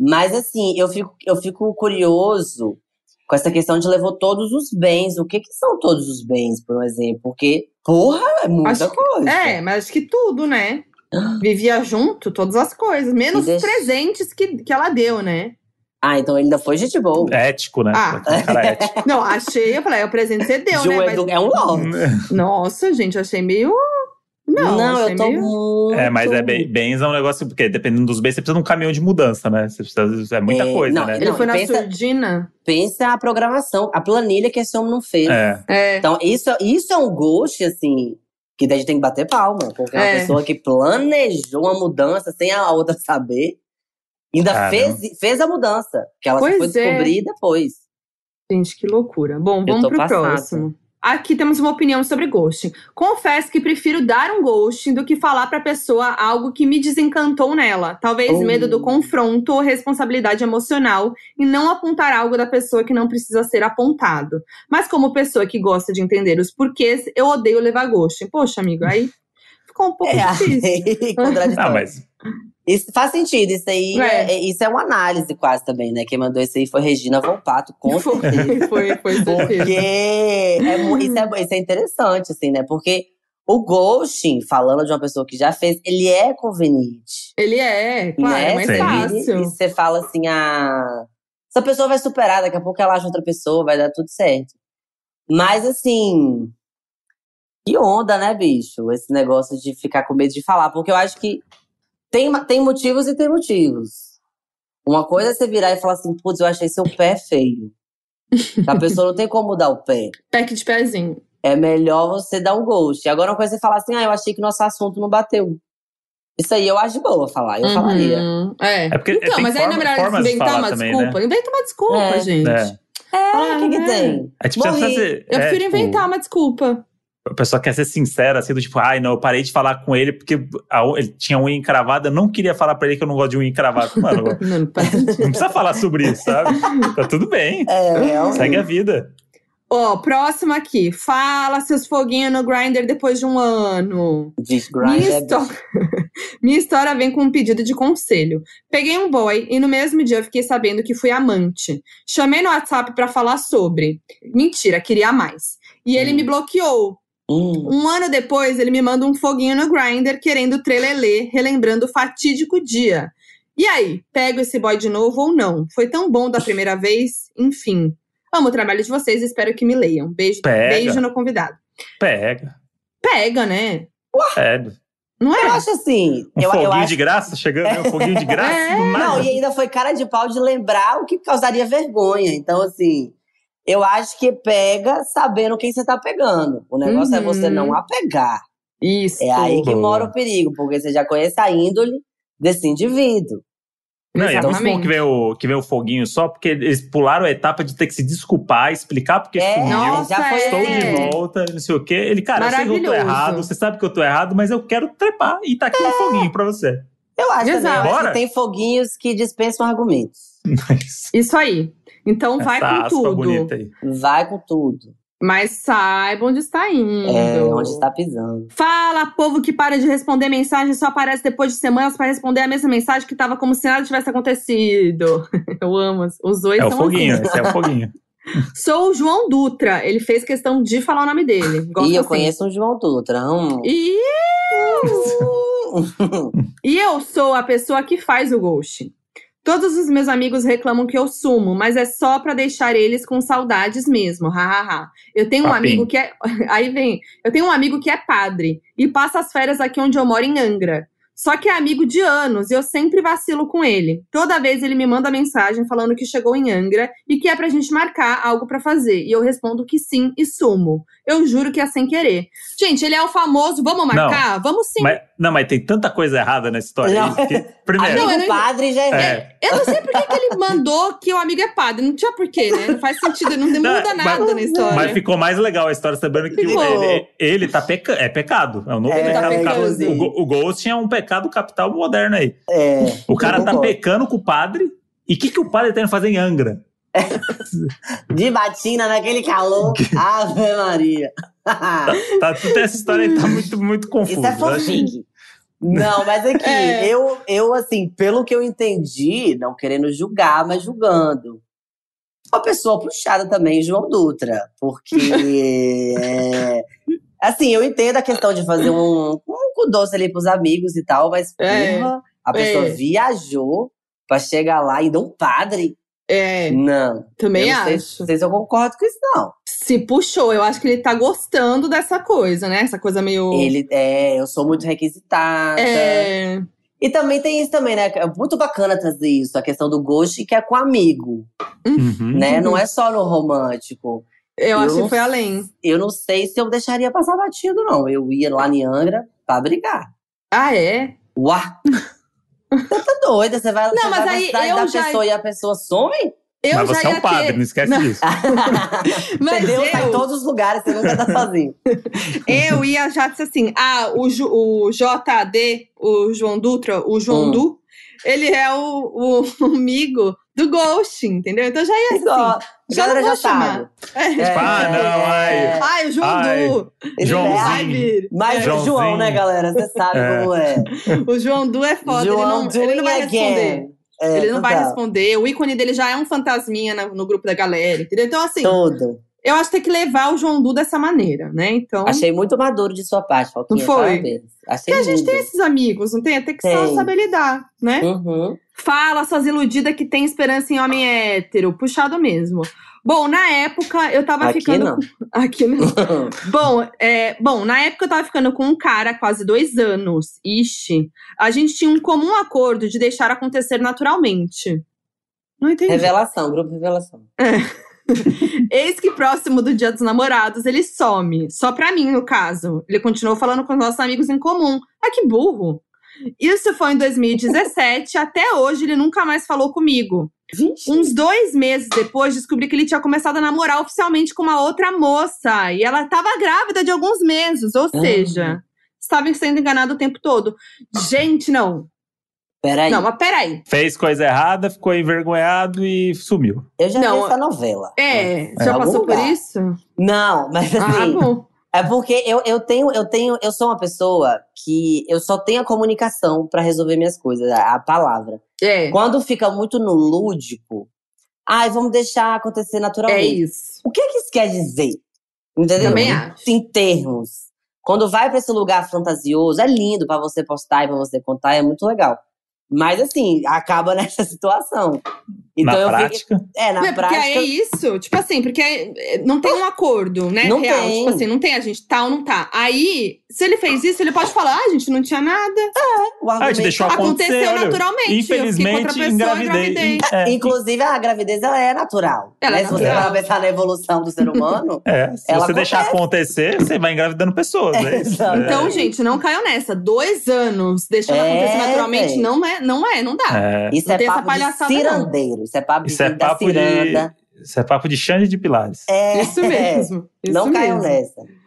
Mas assim, eu fico, eu fico curioso com essa questão de levou todos os bens. O que que são todos os bens, por exemplo? Porque, porra, é muita Acho que- coisa. É, mas acho que tudo, né? Vivia junto, todas as coisas. Menos os deixa- presentes que, que ela deu, né? Ah, então ele ainda foi gente boa. Ético, né? Ah. Cara ético. Não, achei, eu falei, é o presente que você deu, Ju né? Mas- Edu- É um lord. Nossa, gente, achei meio. Não, achei eu tô meio... muito. É, mas é bem, bens é um negócio, porque dependendo dos bens, você precisa de um caminhão de mudança, né? Você precisa, é muita É, coisa, não, né? Ele Não, foi na pensa- surdina. Pensa a programação, a planilha que esse homem não fez. É. É. Então, isso, isso é um ghost, assim. Que daí a gente tem que bater palma. Porque é uma É. pessoa que planejou uma mudança sem a outra saber. Ainda Caramba. fez, fez a mudança. Que ela só Pois foi é. descobrir depois. Gente, que loucura. Bom, Eu vamos tô pro passada. próximo. Aqui temos uma opinião sobre ghosting. Confesso que prefiro dar um ghosting do que falar pra pessoa algo que me desencantou nela. Talvez Oh. medo do confronto ou responsabilidade emocional e não apontar algo da pessoa que não precisa ser apontado. Mas como pessoa que gosta de entender os porquês, eu odeio levar ghosting. Poxa, amigo, aí ficou um pouco É, difícil. contraditório. Ah, mas Isso faz sentido, isso aí É. é. isso é uma análise quase também, né? Quem mandou isso aí foi Regina Volpato, com Foi, certeza. foi, foi certeza. Porque é, isso, é, isso é interessante, assim, né? Porque o ghosting, falando de uma pessoa que já fez, ele é conveniente. Ele é, claro, né? é mais Sim. E fácil. você fala assim, ah, essa pessoa vai superar, daqui a pouco ela acha outra pessoa, vai dar tudo certo. Mas assim, que onda, né, bicho? Esse negócio de ficar com medo de falar. Porque eu acho que tem, tem motivos e tem motivos. Uma coisa é você virar e falar assim, putz, eu achei seu pé feio. A pessoa não tem como mudar o pé. Pack de pezinho. É melhor você dar um ghost. Agora, uma coisa é você falar assim, ah, eu achei que nosso assunto não bateu. Isso aí eu acho de boa falar, eu falaria. Uhum, É. É porque então, tem mas aí não é forma- melhor inventar falar uma também, desculpa. né? Inventa uma desculpa, É. gente. É. É, Ah, o que que é. tem? É tipo, Morri. ser- Eu é, prefiro tipo, inventar uma desculpa. A pessoa quer ser sincera, assim, do tipo, ai, não, eu parei de falar com ele porque a ele tinha unha encravada, eu não queria falar pra ele que eu não gosto de unha encravada. Mano, Não, não precisa falar sobre isso, sabe? Tá tudo bem. É, Segue a vida. Ó, próximo aqui. Fala seus foguinhos no Grindr depois de um ano. Minha, é histó- Minha história vem com um pedido de conselho. Peguei um boy e no mesmo dia eu fiquei sabendo que fui amante. Chamei no WhatsApp pra falar sobre. Mentira, queria mais. E ele Hum. me bloqueou. Hum, Um ano depois, ele me manda um foguinho no Grindr querendo trelelê, relembrando o fatídico dia. E aí, pego esse boy de novo ou não? Foi tão bom da primeira vez? Enfim. Amo o trabalho de vocês, espero que me leiam. Beijo, Pega. beijo no convidado. Pega. Pega, né? Pega. Não eu é? acho assim. Um eu, eu foguinho acho... de graça, chegando, né? um foguinho de graça, É. Não, e ainda foi cara de pau de lembrar o que causaria vergonha. Então, assim, eu acho que pega sabendo quem você tá pegando. O negócio é Uhum. você não apegar. Isso. É aí que mora o perigo, porque você já conhece a índole desse indivíduo. Não, e é muito bom Exatamente. que vem, o, que vem o foguinho só, porque eles pularam a etapa de ter que se desculpar, explicar porque É, sumiu. Nossa, já foi Estou é. de volta, não sei o quê. Ele, cara, eu sei que eu tô errado, você sabe que eu tô errado, mas eu quero trepar e tá aqui um foguinho pra você. Eu acho também, eu Exato. acho que tem foguinhos que dispensam argumentos. Mas Isso aí. Então vai essa com tudo. bonita aí. Vai com tudo. Mas saiba onde está indo. É, onde está pisando. Fala, povo que para de responder mensagem e só aparece depois de semanas para responder a mesma mensagem que tava como se nada tivesse acontecido. Eu amo. Os dois É o são foguinho, assim. esse é o foguinho. Sou o João Dutra. Ele fez questão de falar o nome dele. Gosto e eu assim. conheço um João Dutra. Hum. E... e eu sou a pessoa que faz o ghost. Todos os meus amigos reclamam que eu sumo, mas é só pra deixar eles com saudades mesmo. Hahaha. Eu tenho um Papinho. amigo que é. Aí vem. Eu tenho um amigo que é padre e passa as férias aqui onde eu moro em Angra. Só que é amigo de anos e eu sempre vacilo com ele. Toda vez ele me manda mensagem falando que chegou em Angra e que é pra gente marcar algo pra fazer. E eu respondo que sim e sumo. Eu juro que é sem querer. Gente, ele é o famoso, vamos marcar? Vamos sim. Mas, não, mas tem tanta coisa errada nessa história Não. aí. que- primeiro, não, Amigo não- padre já é. é, Eu não sei por que, que ele mandou que o amigo é padre. Não tinha porquê, né? Não faz sentido, não muda Não, nada mas- na história. Mas ficou mais legal a história sabendo que Ficou. ele, ele tá peca é pecado. É um novo É, pecado. tá pecando. o, o Ghosting é um pecado capital moderno aí. É, O cara tá pecando com o padre. E o que, que o padre tá indo fazer em Angra? De batina naquele calor. Ave Maria. Tá, tudo essa história aí tá muito, muito confusa. Isso é Eu acho- fofinho. Não, mas aqui, É. eu, eu, assim, pelo que eu entendi, não querendo julgar, mas julgando. Uma pessoa puxada também, João Dutra. Porque. é, assim, eu entendo a questão de fazer um, um cu doce ali pros amigos e tal, mas, É. porra, a pessoa É. viajou pra chegar lá e dar um padre. É, Não. também eu não sei, acho. não sei se eu concordo com isso, não. Se puxou, eu acho que ele tá gostando dessa coisa, né? Essa coisa meio. Ele, é, eu sou muito requisitada. É. E também tem isso também, né? É muito bacana trazer isso, a questão do ghost que é com amigo, Uhum. né? Não é só no romântico. Eu, Eu acho não que foi além. Eu não sei se eu deixaria passar batido, não. Eu ia lá em Angra pra brigar. Ah, é? Uá! Você tá doida? Você vai, Não, você mas vai aí na cidade eu da já- pessoa e a pessoa some? Eu Mas já você é um padre, ter... não esquece Não. disso. Mas Entendeu? Tá em eu- todos os lugares, você nunca tá sozinho. Eu ia já disse assim: ah, o, Ju- o JD, o João Dutra, o João Hum. Du, ele é o, o amigo do Ghost, entendeu? Então já ia assim. Já galera não já vou chamar. sabe. É. É, Ah, não, ai. é. Ai, o João Ai, Du. Ele Joãozinho. Vai. Mas É. o João, né, galera? Você sabe É. como é. O João Du é foda, ele João não, ele não vai responder. É, ele não vai total. responder. O ícone dele já é um fantasminha na- no grupo da galera, entendeu? Então, assim, Tudo. Eu acho que tem que levar o João Du dessa maneira, né? Então. Achei muito maduro de sua parte, Foquinha. Não foi? Parabéns. Achei Porque a gente tem esses amigos, não tem? Tem que só Tem. saber lidar, né? Uhum. Fala, suas iludidas que tem esperança em homem hétero. Puxado mesmo. Bom, na época eu tava Aqui ficando. não. Aqui não. bom, é, bom, na época eu tava ficando com um cara quase dois anos. Ixi. A gente tinha um comum acordo de deixar acontecer naturalmente. Não entendi. Revelação, grupo Revelação. Eis que próximo do dia dos namorados ele some. Só pra mim, no caso. Ele continuou falando com os nossos amigos em comum. Ah, que burro. Isso foi em 2017. até hoje ele nunca mais falou comigo. Vixe. Uns dois meses depois, descobri que ele tinha começado a namorar oficialmente com uma outra moça. E ela estava grávida de alguns meses. Ou seja, estava sendo enganado o tempo todo. Gente, não. Peraí. Não, mas peraí. Fez coisa errada, ficou envergonhado e sumiu. Eu já Não, vi essa novela. É, já algum passou por isso? Não, mas Ah, assim. bom. É porque eu, eu tenho, eu tenho, eu sou uma pessoa que eu só tenho a comunicação pra resolver minhas coisas, a, a palavra. É, Quando fica muito no lúdico, ai, vamos deixar acontecer é naturalmente. isso. O que que isso quer dizer? Entendeu? Também Em- acho. Em termos. Quando vai pra esse lugar fantasioso, é lindo pra você postar e pra você contar, é muito legal. Mas assim, acaba nessa situação. Então na eu prática. fico. É, na porque prática. aí é isso, tipo assim, porque é, não tem um acordo, né? Não real. tem. Tipo assim, não tem a gente tá ou não tá. Aí, se ele fez isso, ele pode falar, ah, a gente não tinha nada. o Ah, deixou acontecer. Aconteceu olha, naturalmente. eu fiquei com outra Infelizmente, pessoa, engravidei. engravidei. É, Inclusive, a gravidez ela é natural. Ela né? é Se você natural. vai pensar na evolução do ser humano. é, se Ela você deixar acontecer, você vai engravidando pessoas. É isso. Exato. Então, gente, não caiam nessa. Dois anos deixando É, acontecer naturalmente não é, não é, não dá. É, Isso Não é tem essa papo de não. cirandeiro. Isso é papo Isso é de, da papo de- ciranda. isso é papo de Xande de Pilares. É, Isso mesmo. Isso Não caiam mesmo. nessa.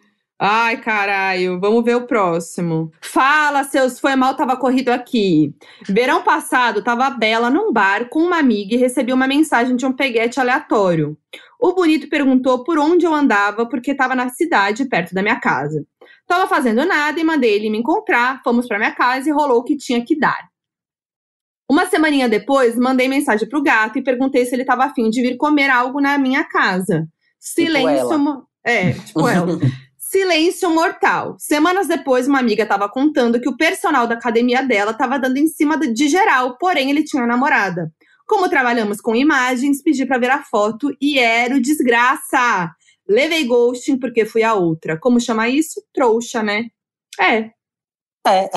Ai, caralho. Vamos ver o próximo. Fala, seus foi mal, tava corrido aqui. Verão passado, tava a Bela num bar com uma amiga e recebi uma mensagem de um peguete aleatório. O bonito perguntou por onde eu andava, porque tava na cidade, perto da minha casa. Tava fazendo nada e mandei ele me encontrar, fomos pra minha casa e rolou o que tinha que dar. Uma semaninha depois, mandei mensagem pro gato e perguntei se ele tava afim de vir comer algo na minha casa. Silêncio. ela. mo- É, tipo ela. Silêncio mortal. Semanas depois, uma amiga estava contando que o personal da academia dela estava dando em cima de- geral, porém ele tinha namorada. Como trabalhamos com imagens, pedi para ver a foto e era o desgraça. Levei ghosting porque fui a outra. Como chamar isso? Trouxa, né? É. É.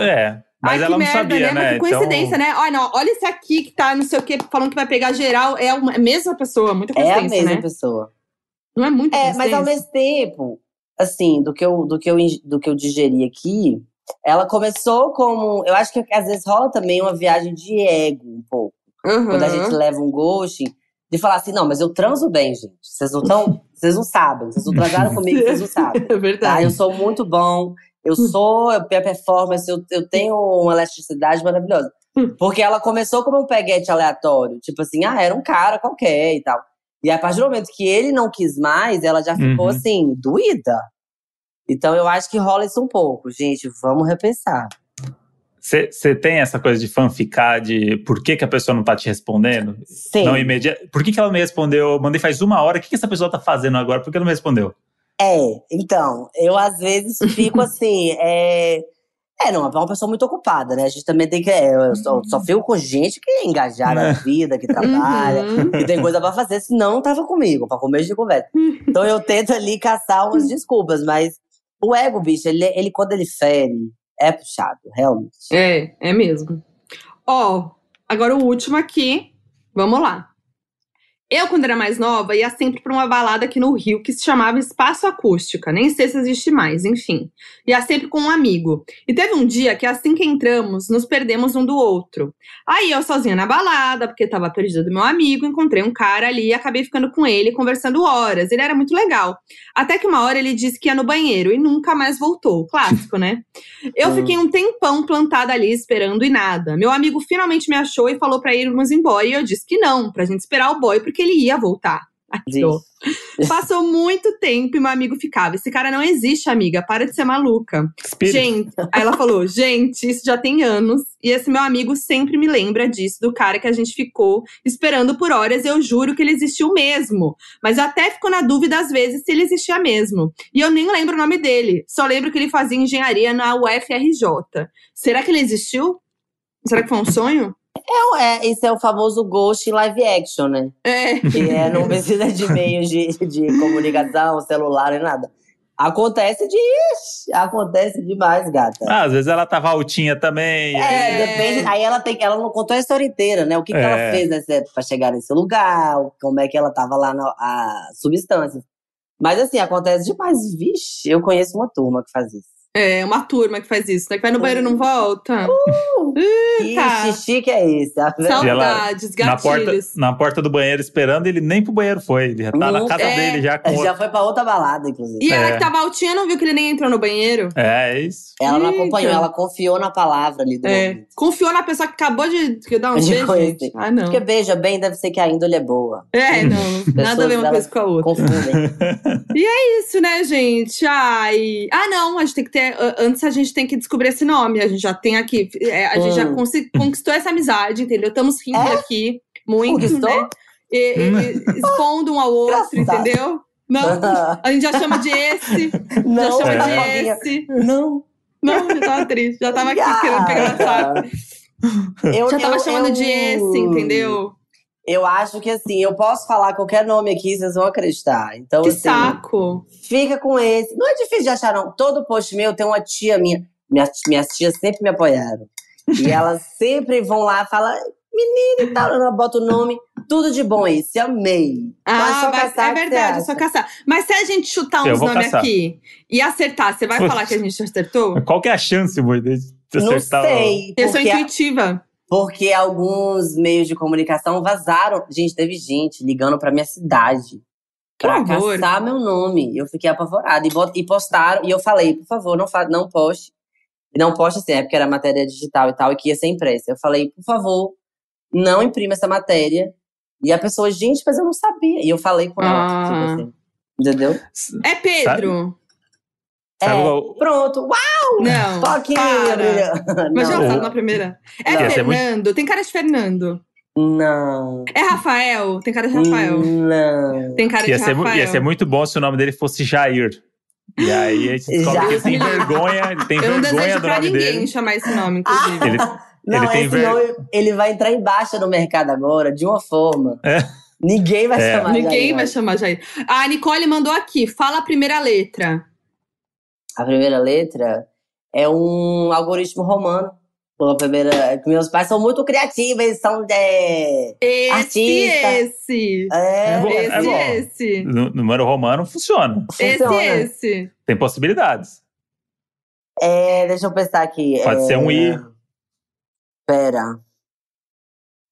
É. Mas Ai, ela que não merda, sabia, né? né? Que coincidência, então, né? Olha, não, olha esse aqui que tá não sei o que, falando que vai pegar geral. É uma- a mesma pessoa, muita É a coincidência, mesma né? pessoa. Não é muito É, mas ao mesmo tempo, assim, do que eu, do que eu, do que eu digeri aqui, ela começou como. Eu acho que às vezes rola também uma viagem de ego, um pouco. Quando a gente leva um ghosting, de falar assim, não, mas eu transo bem, gente. Vocês não estão. Vocês não sabem. Vocês não transaram comigo, vocês não sabem. É Tá? verdade. Eu sou muito bom. Eu sou, eu tenho performance, eu, eu tenho uma elasticidade maravilhosa. Porque ela começou como um peguete aleatório. Tipo assim, ah, era um cara qualquer e tal. E a partir do momento que ele não quis mais, ela já ficou Uhum. assim, doída. Então eu acho que rola isso um pouco. Gente, vamos repensar. Você tem essa coisa de fanficar de por que, que a pessoa não tá te respondendo? Sim. Não imediato. Por que, que ela não me respondeu? Eu mandei faz uma hora. O que, que essa pessoa tá fazendo agora? Por que ela não me respondeu? É, então, eu às vezes fico assim, é. É, não, é uma pessoa muito ocupada, né? A gente também tem que. é, eu só, só fico com gente que é engajada na vida, que trabalha, Uhum. que tem coisa pra fazer, senão não tava comigo, pra comer de conversa. Então eu tento ali caçar umas desculpas, mas o ego, bicho, ele, ele quando ele fere, é puxado, realmente. É, é mesmo. Ó, agora o último aqui. Vamos lá. Eu, quando era mais nova, ia sempre pra uma balada aqui no Rio que se chamava Espaço Acústica. Nem sei se existe mais, enfim. Ia sempre com um amigo. E teve um dia que, assim que entramos, nos perdemos um do outro. Aí eu sozinha na balada, porque tava perdida do meu amigo, encontrei um cara ali e acabei ficando com ele, conversando horas. Ele era muito legal. Até que uma hora ele disse que ia no banheiro e nunca mais voltou. Clássico, né? Eu Hum. fiquei um tempão plantada ali esperando e nada. Meu amigo finalmente me achou e falou pra irmos embora. E eu disse que não, pra gente esperar o boy, porque ele ia voltar. Que. Passou muito tempo e meu amigo ficava. Esse cara não existe, amiga. Para de ser maluca. Espírito. Gente, aí ela falou: gente, isso já tem anos. E esse meu amigo sempre me lembra disso, do cara que a gente ficou esperando por horas. Eu juro que ele existiu mesmo. Mas eu até fico na dúvida às vezes se ele existia mesmo. E eu nem lembro o nome dele. Só lembro que ele fazia engenharia na UFRJ. Será que ele existiu? Será que foi um sonho? Não, é, esse é o famoso ghost em live action, né? É. Que é, não precisa de meios de, de comunicação, celular e nada. Acontece de. ixi, Acontece demais, gata. Ah, às vezes ela tava altinha também. É, É. depende. Aí ela tem, ela não contou a história inteira, né? O que, que ela É. fez nesse, pra chegar nesse lugar, como é que ela tava lá na a substâncias. Mas assim, acontece demais. Vixe, eu conheço uma turma que faz isso. É, uma turma que faz isso, né? Que vai no banheiro e não volta. Que tá. xixi que é esse? A velha- Saudades, Na porta, gatilhos. na porta do banheiro esperando, ele nem pro banheiro foi. Ele já tá na Não, casa é. dele já com Já foi pra outra balada, inclusive. E ela É. que tava altinha não viu que ele nem entrou no banheiro? É, é isso. Ela não acompanhou, ela confiou na palavra ali do É. momento. Confiou na pessoa que acabou de, de dar um De beijo, conhecer. Ah, não. Porque veja bem, deve ser que a índole é boa. É, não. Nada a ver uma coisa com a outra. Confundem. Isso, né, gente? Ai. Ah, não, a gente tem que ter. A- Antes a gente tem que descobrir esse nome. A gente já tem aqui. é, a gente já Hum. conquistou essa amizade, entendeu? Estamos rindo É? aqui muito, Conquistou? né? E, e- expondo um ao outro, entendeu? Não. A gente já chama de esse, já Não, chama é. de esse. Não. Não, já tava triste. Já tava aqui querendo pegar no saco. Eu, Já tava eu- chamando eu- de esse, entendeu? Eu acho que assim, eu posso falar qualquer nome aqui, vocês vão acreditar. Então, Que assim, saco. fica com esse. Não é difícil de achar, não. Todo post meu tem uma tia minha. Minhas, minhas tias sempre me apoiaram. E elas sempre vão lá e falam, menina e tal, ela bota o nome. Tudo de bom esse, amei. Ah, só vai- caçar é verdade, você só caçar. Mas se a gente chutar uns nomes aqui e acertar, você vai falar que a gente acertou? Qual que é a chance, amor, de Não acertar o- sei. Eu sou intuitiva. Porque alguns meios de comunicação vazaram. Gente, teve gente ligando pra minha cidade horror. caçar meu nome. Eu fiquei apavorada. E, e postaram, e eu falei, por favor, não, fa não poste. Não poste assim, é porque era matéria digital e tal, e que ia ser impressa. Eu falei, por favor, não imprima essa matéria. E a pessoa, gente, mas eu não sabia. E eu falei com ela, Ah. tipo assim. Entendeu? É Pedro. Sabe É. qual- Pronto. Uau! Não. Toquinho! para. Mas já Não. acertou na primeira. É Não. Ia muito- Fernando. Tem cara de Fernando. Não. É Rafael. Tem cara de Rafael. Não. Tem cara Ia de ser, mu- Rafael. ia ser muito bom se o nome dele fosse Jair. E aí a gente descobre que ele tem vergonha, ele tem Eu não vergonha desejo do pra nome ninguém dele. chamar esse nome, inclusive. Ele, Não, Ele tem esse ver- nome, ele vai entrar em baixa no mercado agora, de uma forma. É. Ninguém vai É. chamar Ninguém Jair, vai chamar Jair. A Nicole mandou aqui. Fala a primeira letra. A primeira letra é um algoritmo romano. A primeira, meus pais são muito criativos, eles são de. Esse, Artista. esse. É, É bom, esse, é bom. esse. no número romano funciona. Esse, funciona. esse. Tem possibilidades. É, deixa eu pensar aqui. Pode é, ser um I, Pera.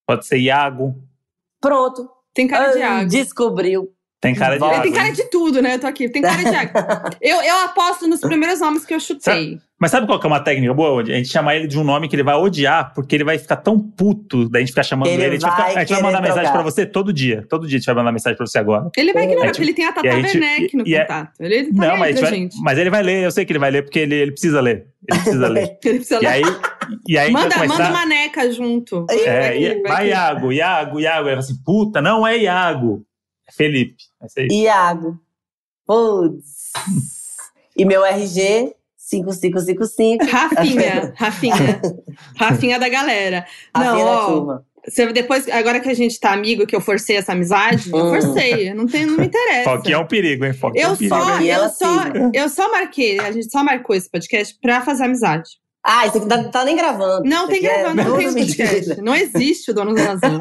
pode ser Iago. Pronto. Tem cara de Ah, água. Descobriu. Tem cara de. Iago. Tem cara de tudo, né? Eu tô aqui. Tem cara de água. eu, eu aposto nos primeiros nomes que eu chutei. Mas sabe qual que é uma técnica boa? A gente chama ele de um nome que ele vai odiar, porque ele vai ficar tão puto da gente ficar chamando Ele ele. A gente vai, ficar- a gente vai querer mandar mensagem pra você todo dia. Todo dia a gente vai mandar mensagem pra você agora. Ele vai ignorar, É, porque ele tem a Tata Werneck no e é- contato. Ele tá Não, mas, a gente pra vai- gente. mas ele vai ler, eu sei que ele vai ler, porque ele, ele precisa ler. Ele precisa ler. Ele precisa E aí, e aí manda, começar. manda uma neca junto. É, Vai e- vai Iago, Iago, Iago. Aí eu falo assim, puta, não é Iago. É Felipe. Iago. Putz. e meu RG, 5555. Rafinha, Rafinha. Rafinha da galera. A Não, ó, turma. você, depois, agora que a gente tá amigo, que eu forcei essa amizade, eu Hum. forcei. Não, tem, não me interessa. Foquinha é um perigo, hein? Foquinha é um Eu perigo. só, E eu só, eu só marquei, a gente só marcou esse podcast pra fazer amizade. Ah, isso aqui não tá nem gravando. Não tem é gravando, não tudo tem podcast. Não existe o Dono da Razão.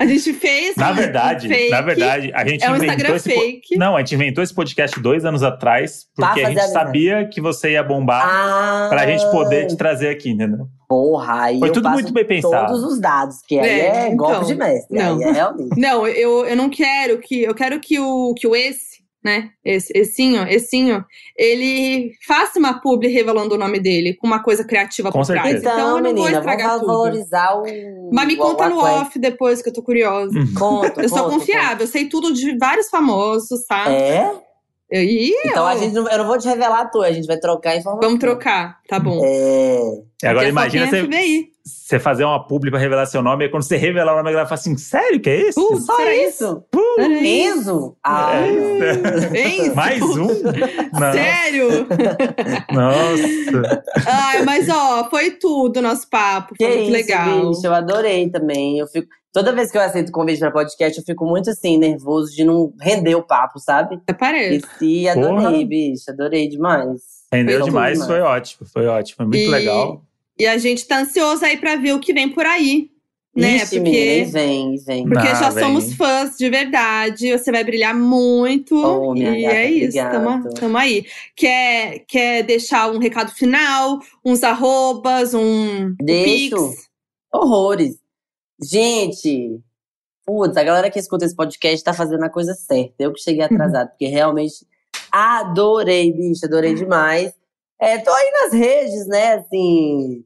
A gente fez. Na um verdade, fake, na verdade, a gente É um inventou Instagram esse po- fake. Não, a gente inventou esse podcast dois anos atrás, Pra porque a gente amizade. sabia que você ia bombar Ah, pra gente poder te trazer aqui, entendeu? Porra, aí Foi eu tudo passo muito bem pensado. Todos os dados, que aí É, é, então, golpe de mestre. não. Aí é realmente. Não, eu, eu não quero que. Eu quero que o, que o esse, né? Esse, essinho, essinho, ele faça uma publi revelando o nome dele com uma coisa criativa Com por trás. certeza. Então eu não vou menina, estragar vamos tudo. valorizar o. Mas me o- conta o no off depois, que eu tô curiosa. Conta, Eu sou conta, confiável, eu sei tudo de vários famosos, tá? conta. É? E Então a gente não, eu não vou te revelar a tua, a gente vai trocar informação. vamos trocar, tá bom. É. E agora imagina você, você fazer uma publi pra revelar seu nome, e quando você revelar o nome, a galera fala assim: sério que é isso? Putz, Só isso? Aí. Enzo? Ah, É. Enzo? Mais um? Não. Sério? Nossa. Ai, mas ó, foi tudo nosso papo. Que Foi muito isso, legal. bicho, eu adorei também. Eu fico, toda vez que eu aceito convite pra podcast, eu fico muito assim, nervoso de não render o papo, sabe? Até parece. E adorei, Porra. bicho, adorei demais. Rendeu Foi demais, demais. foi ótimo, foi ótimo, foi muito E- legal. E a gente tá ansioso aí pra ver o que vem por aí. Né? Ixi, menina, Porque, vem, e vem. porque Ah, já vem. somos fãs de verdade. Você vai brilhar muito. Oh, e gata, é isso, tamo, tamo aí. Quer, quer deixar um recado final, uns arrobas, um Deixo. pix? Horrores. Gente, putz, a galera que escuta esse podcast tá fazendo a coisa certa. Eu que cheguei atrasado, porque realmente adorei, bicho, adorei demais. É, tô aí nas redes, né, assim,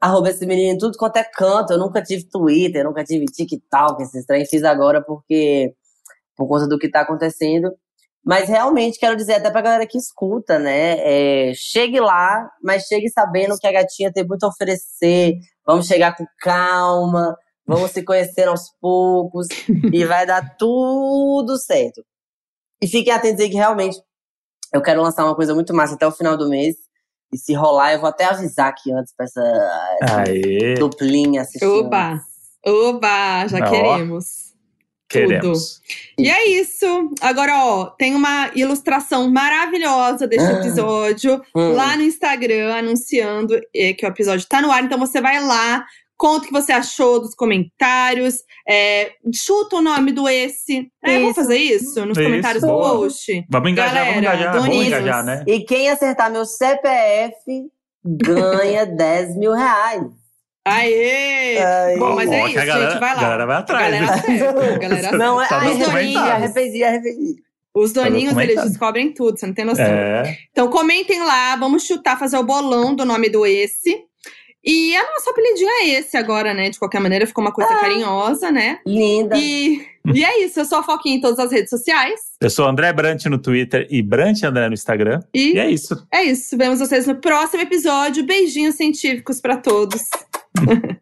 arroba esse menino em tudo quanto é canto. Eu nunca tive Twitter, nunca tive TikTok, esses trem. Fiz agora porque, por conta do que tá acontecendo. Mas realmente quero dizer até pra galera que escuta, né? é, chegue lá, mas chegue sabendo que a gatinha tem muito a oferecer. Vamos chegar com calma, vamos se conhecer aos poucos e vai dar tudo certo. E fiquem atentos aí que realmente eu quero lançar uma coisa muito massa até o final do mês. E se rolar, eu vou até avisar aqui antes pra essa, duplinha assistindo. Oba! Oba! Já Ó. queremos. queremos. E é isso. Agora, ó, tem uma ilustração maravilhosa deste Ah. episódio Hum. lá no Instagram, anunciando eh, que o episódio tá no ar. Então você vai lá, conta o que você achou dos comentários, é, chuta o nome do esse. É, vamos fazer isso nos Isso, comentários do boa. post. Vamos engajar, Galera, vamos engajar, vamos engajar, né? E quem acertar meu CPF ganha 10 mil reais. Aê! Bom, mas é isso, a galera, gente, vai lá. a galera vai A atrás. galera né? acerta, a galera Não, é, Tá arrependi, arrependi, arrependi. Os doninhos, eles descobrem tudo, você não tem noção. É, Então comentem lá, vamos chutar, fazer o bolão do nome do esse. E a nossa apelidinho é esse agora, né? De qualquer maneira, ficou uma coisa carinhosa, né? Linda. E, e é isso, eu sou a Foquinha em todas as redes sociais. eu sou André Brant no Twitter e Brant André no Instagram. E E é isso. é isso, vemos vocês no próximo episódio. Beijinhos científicos pra todos.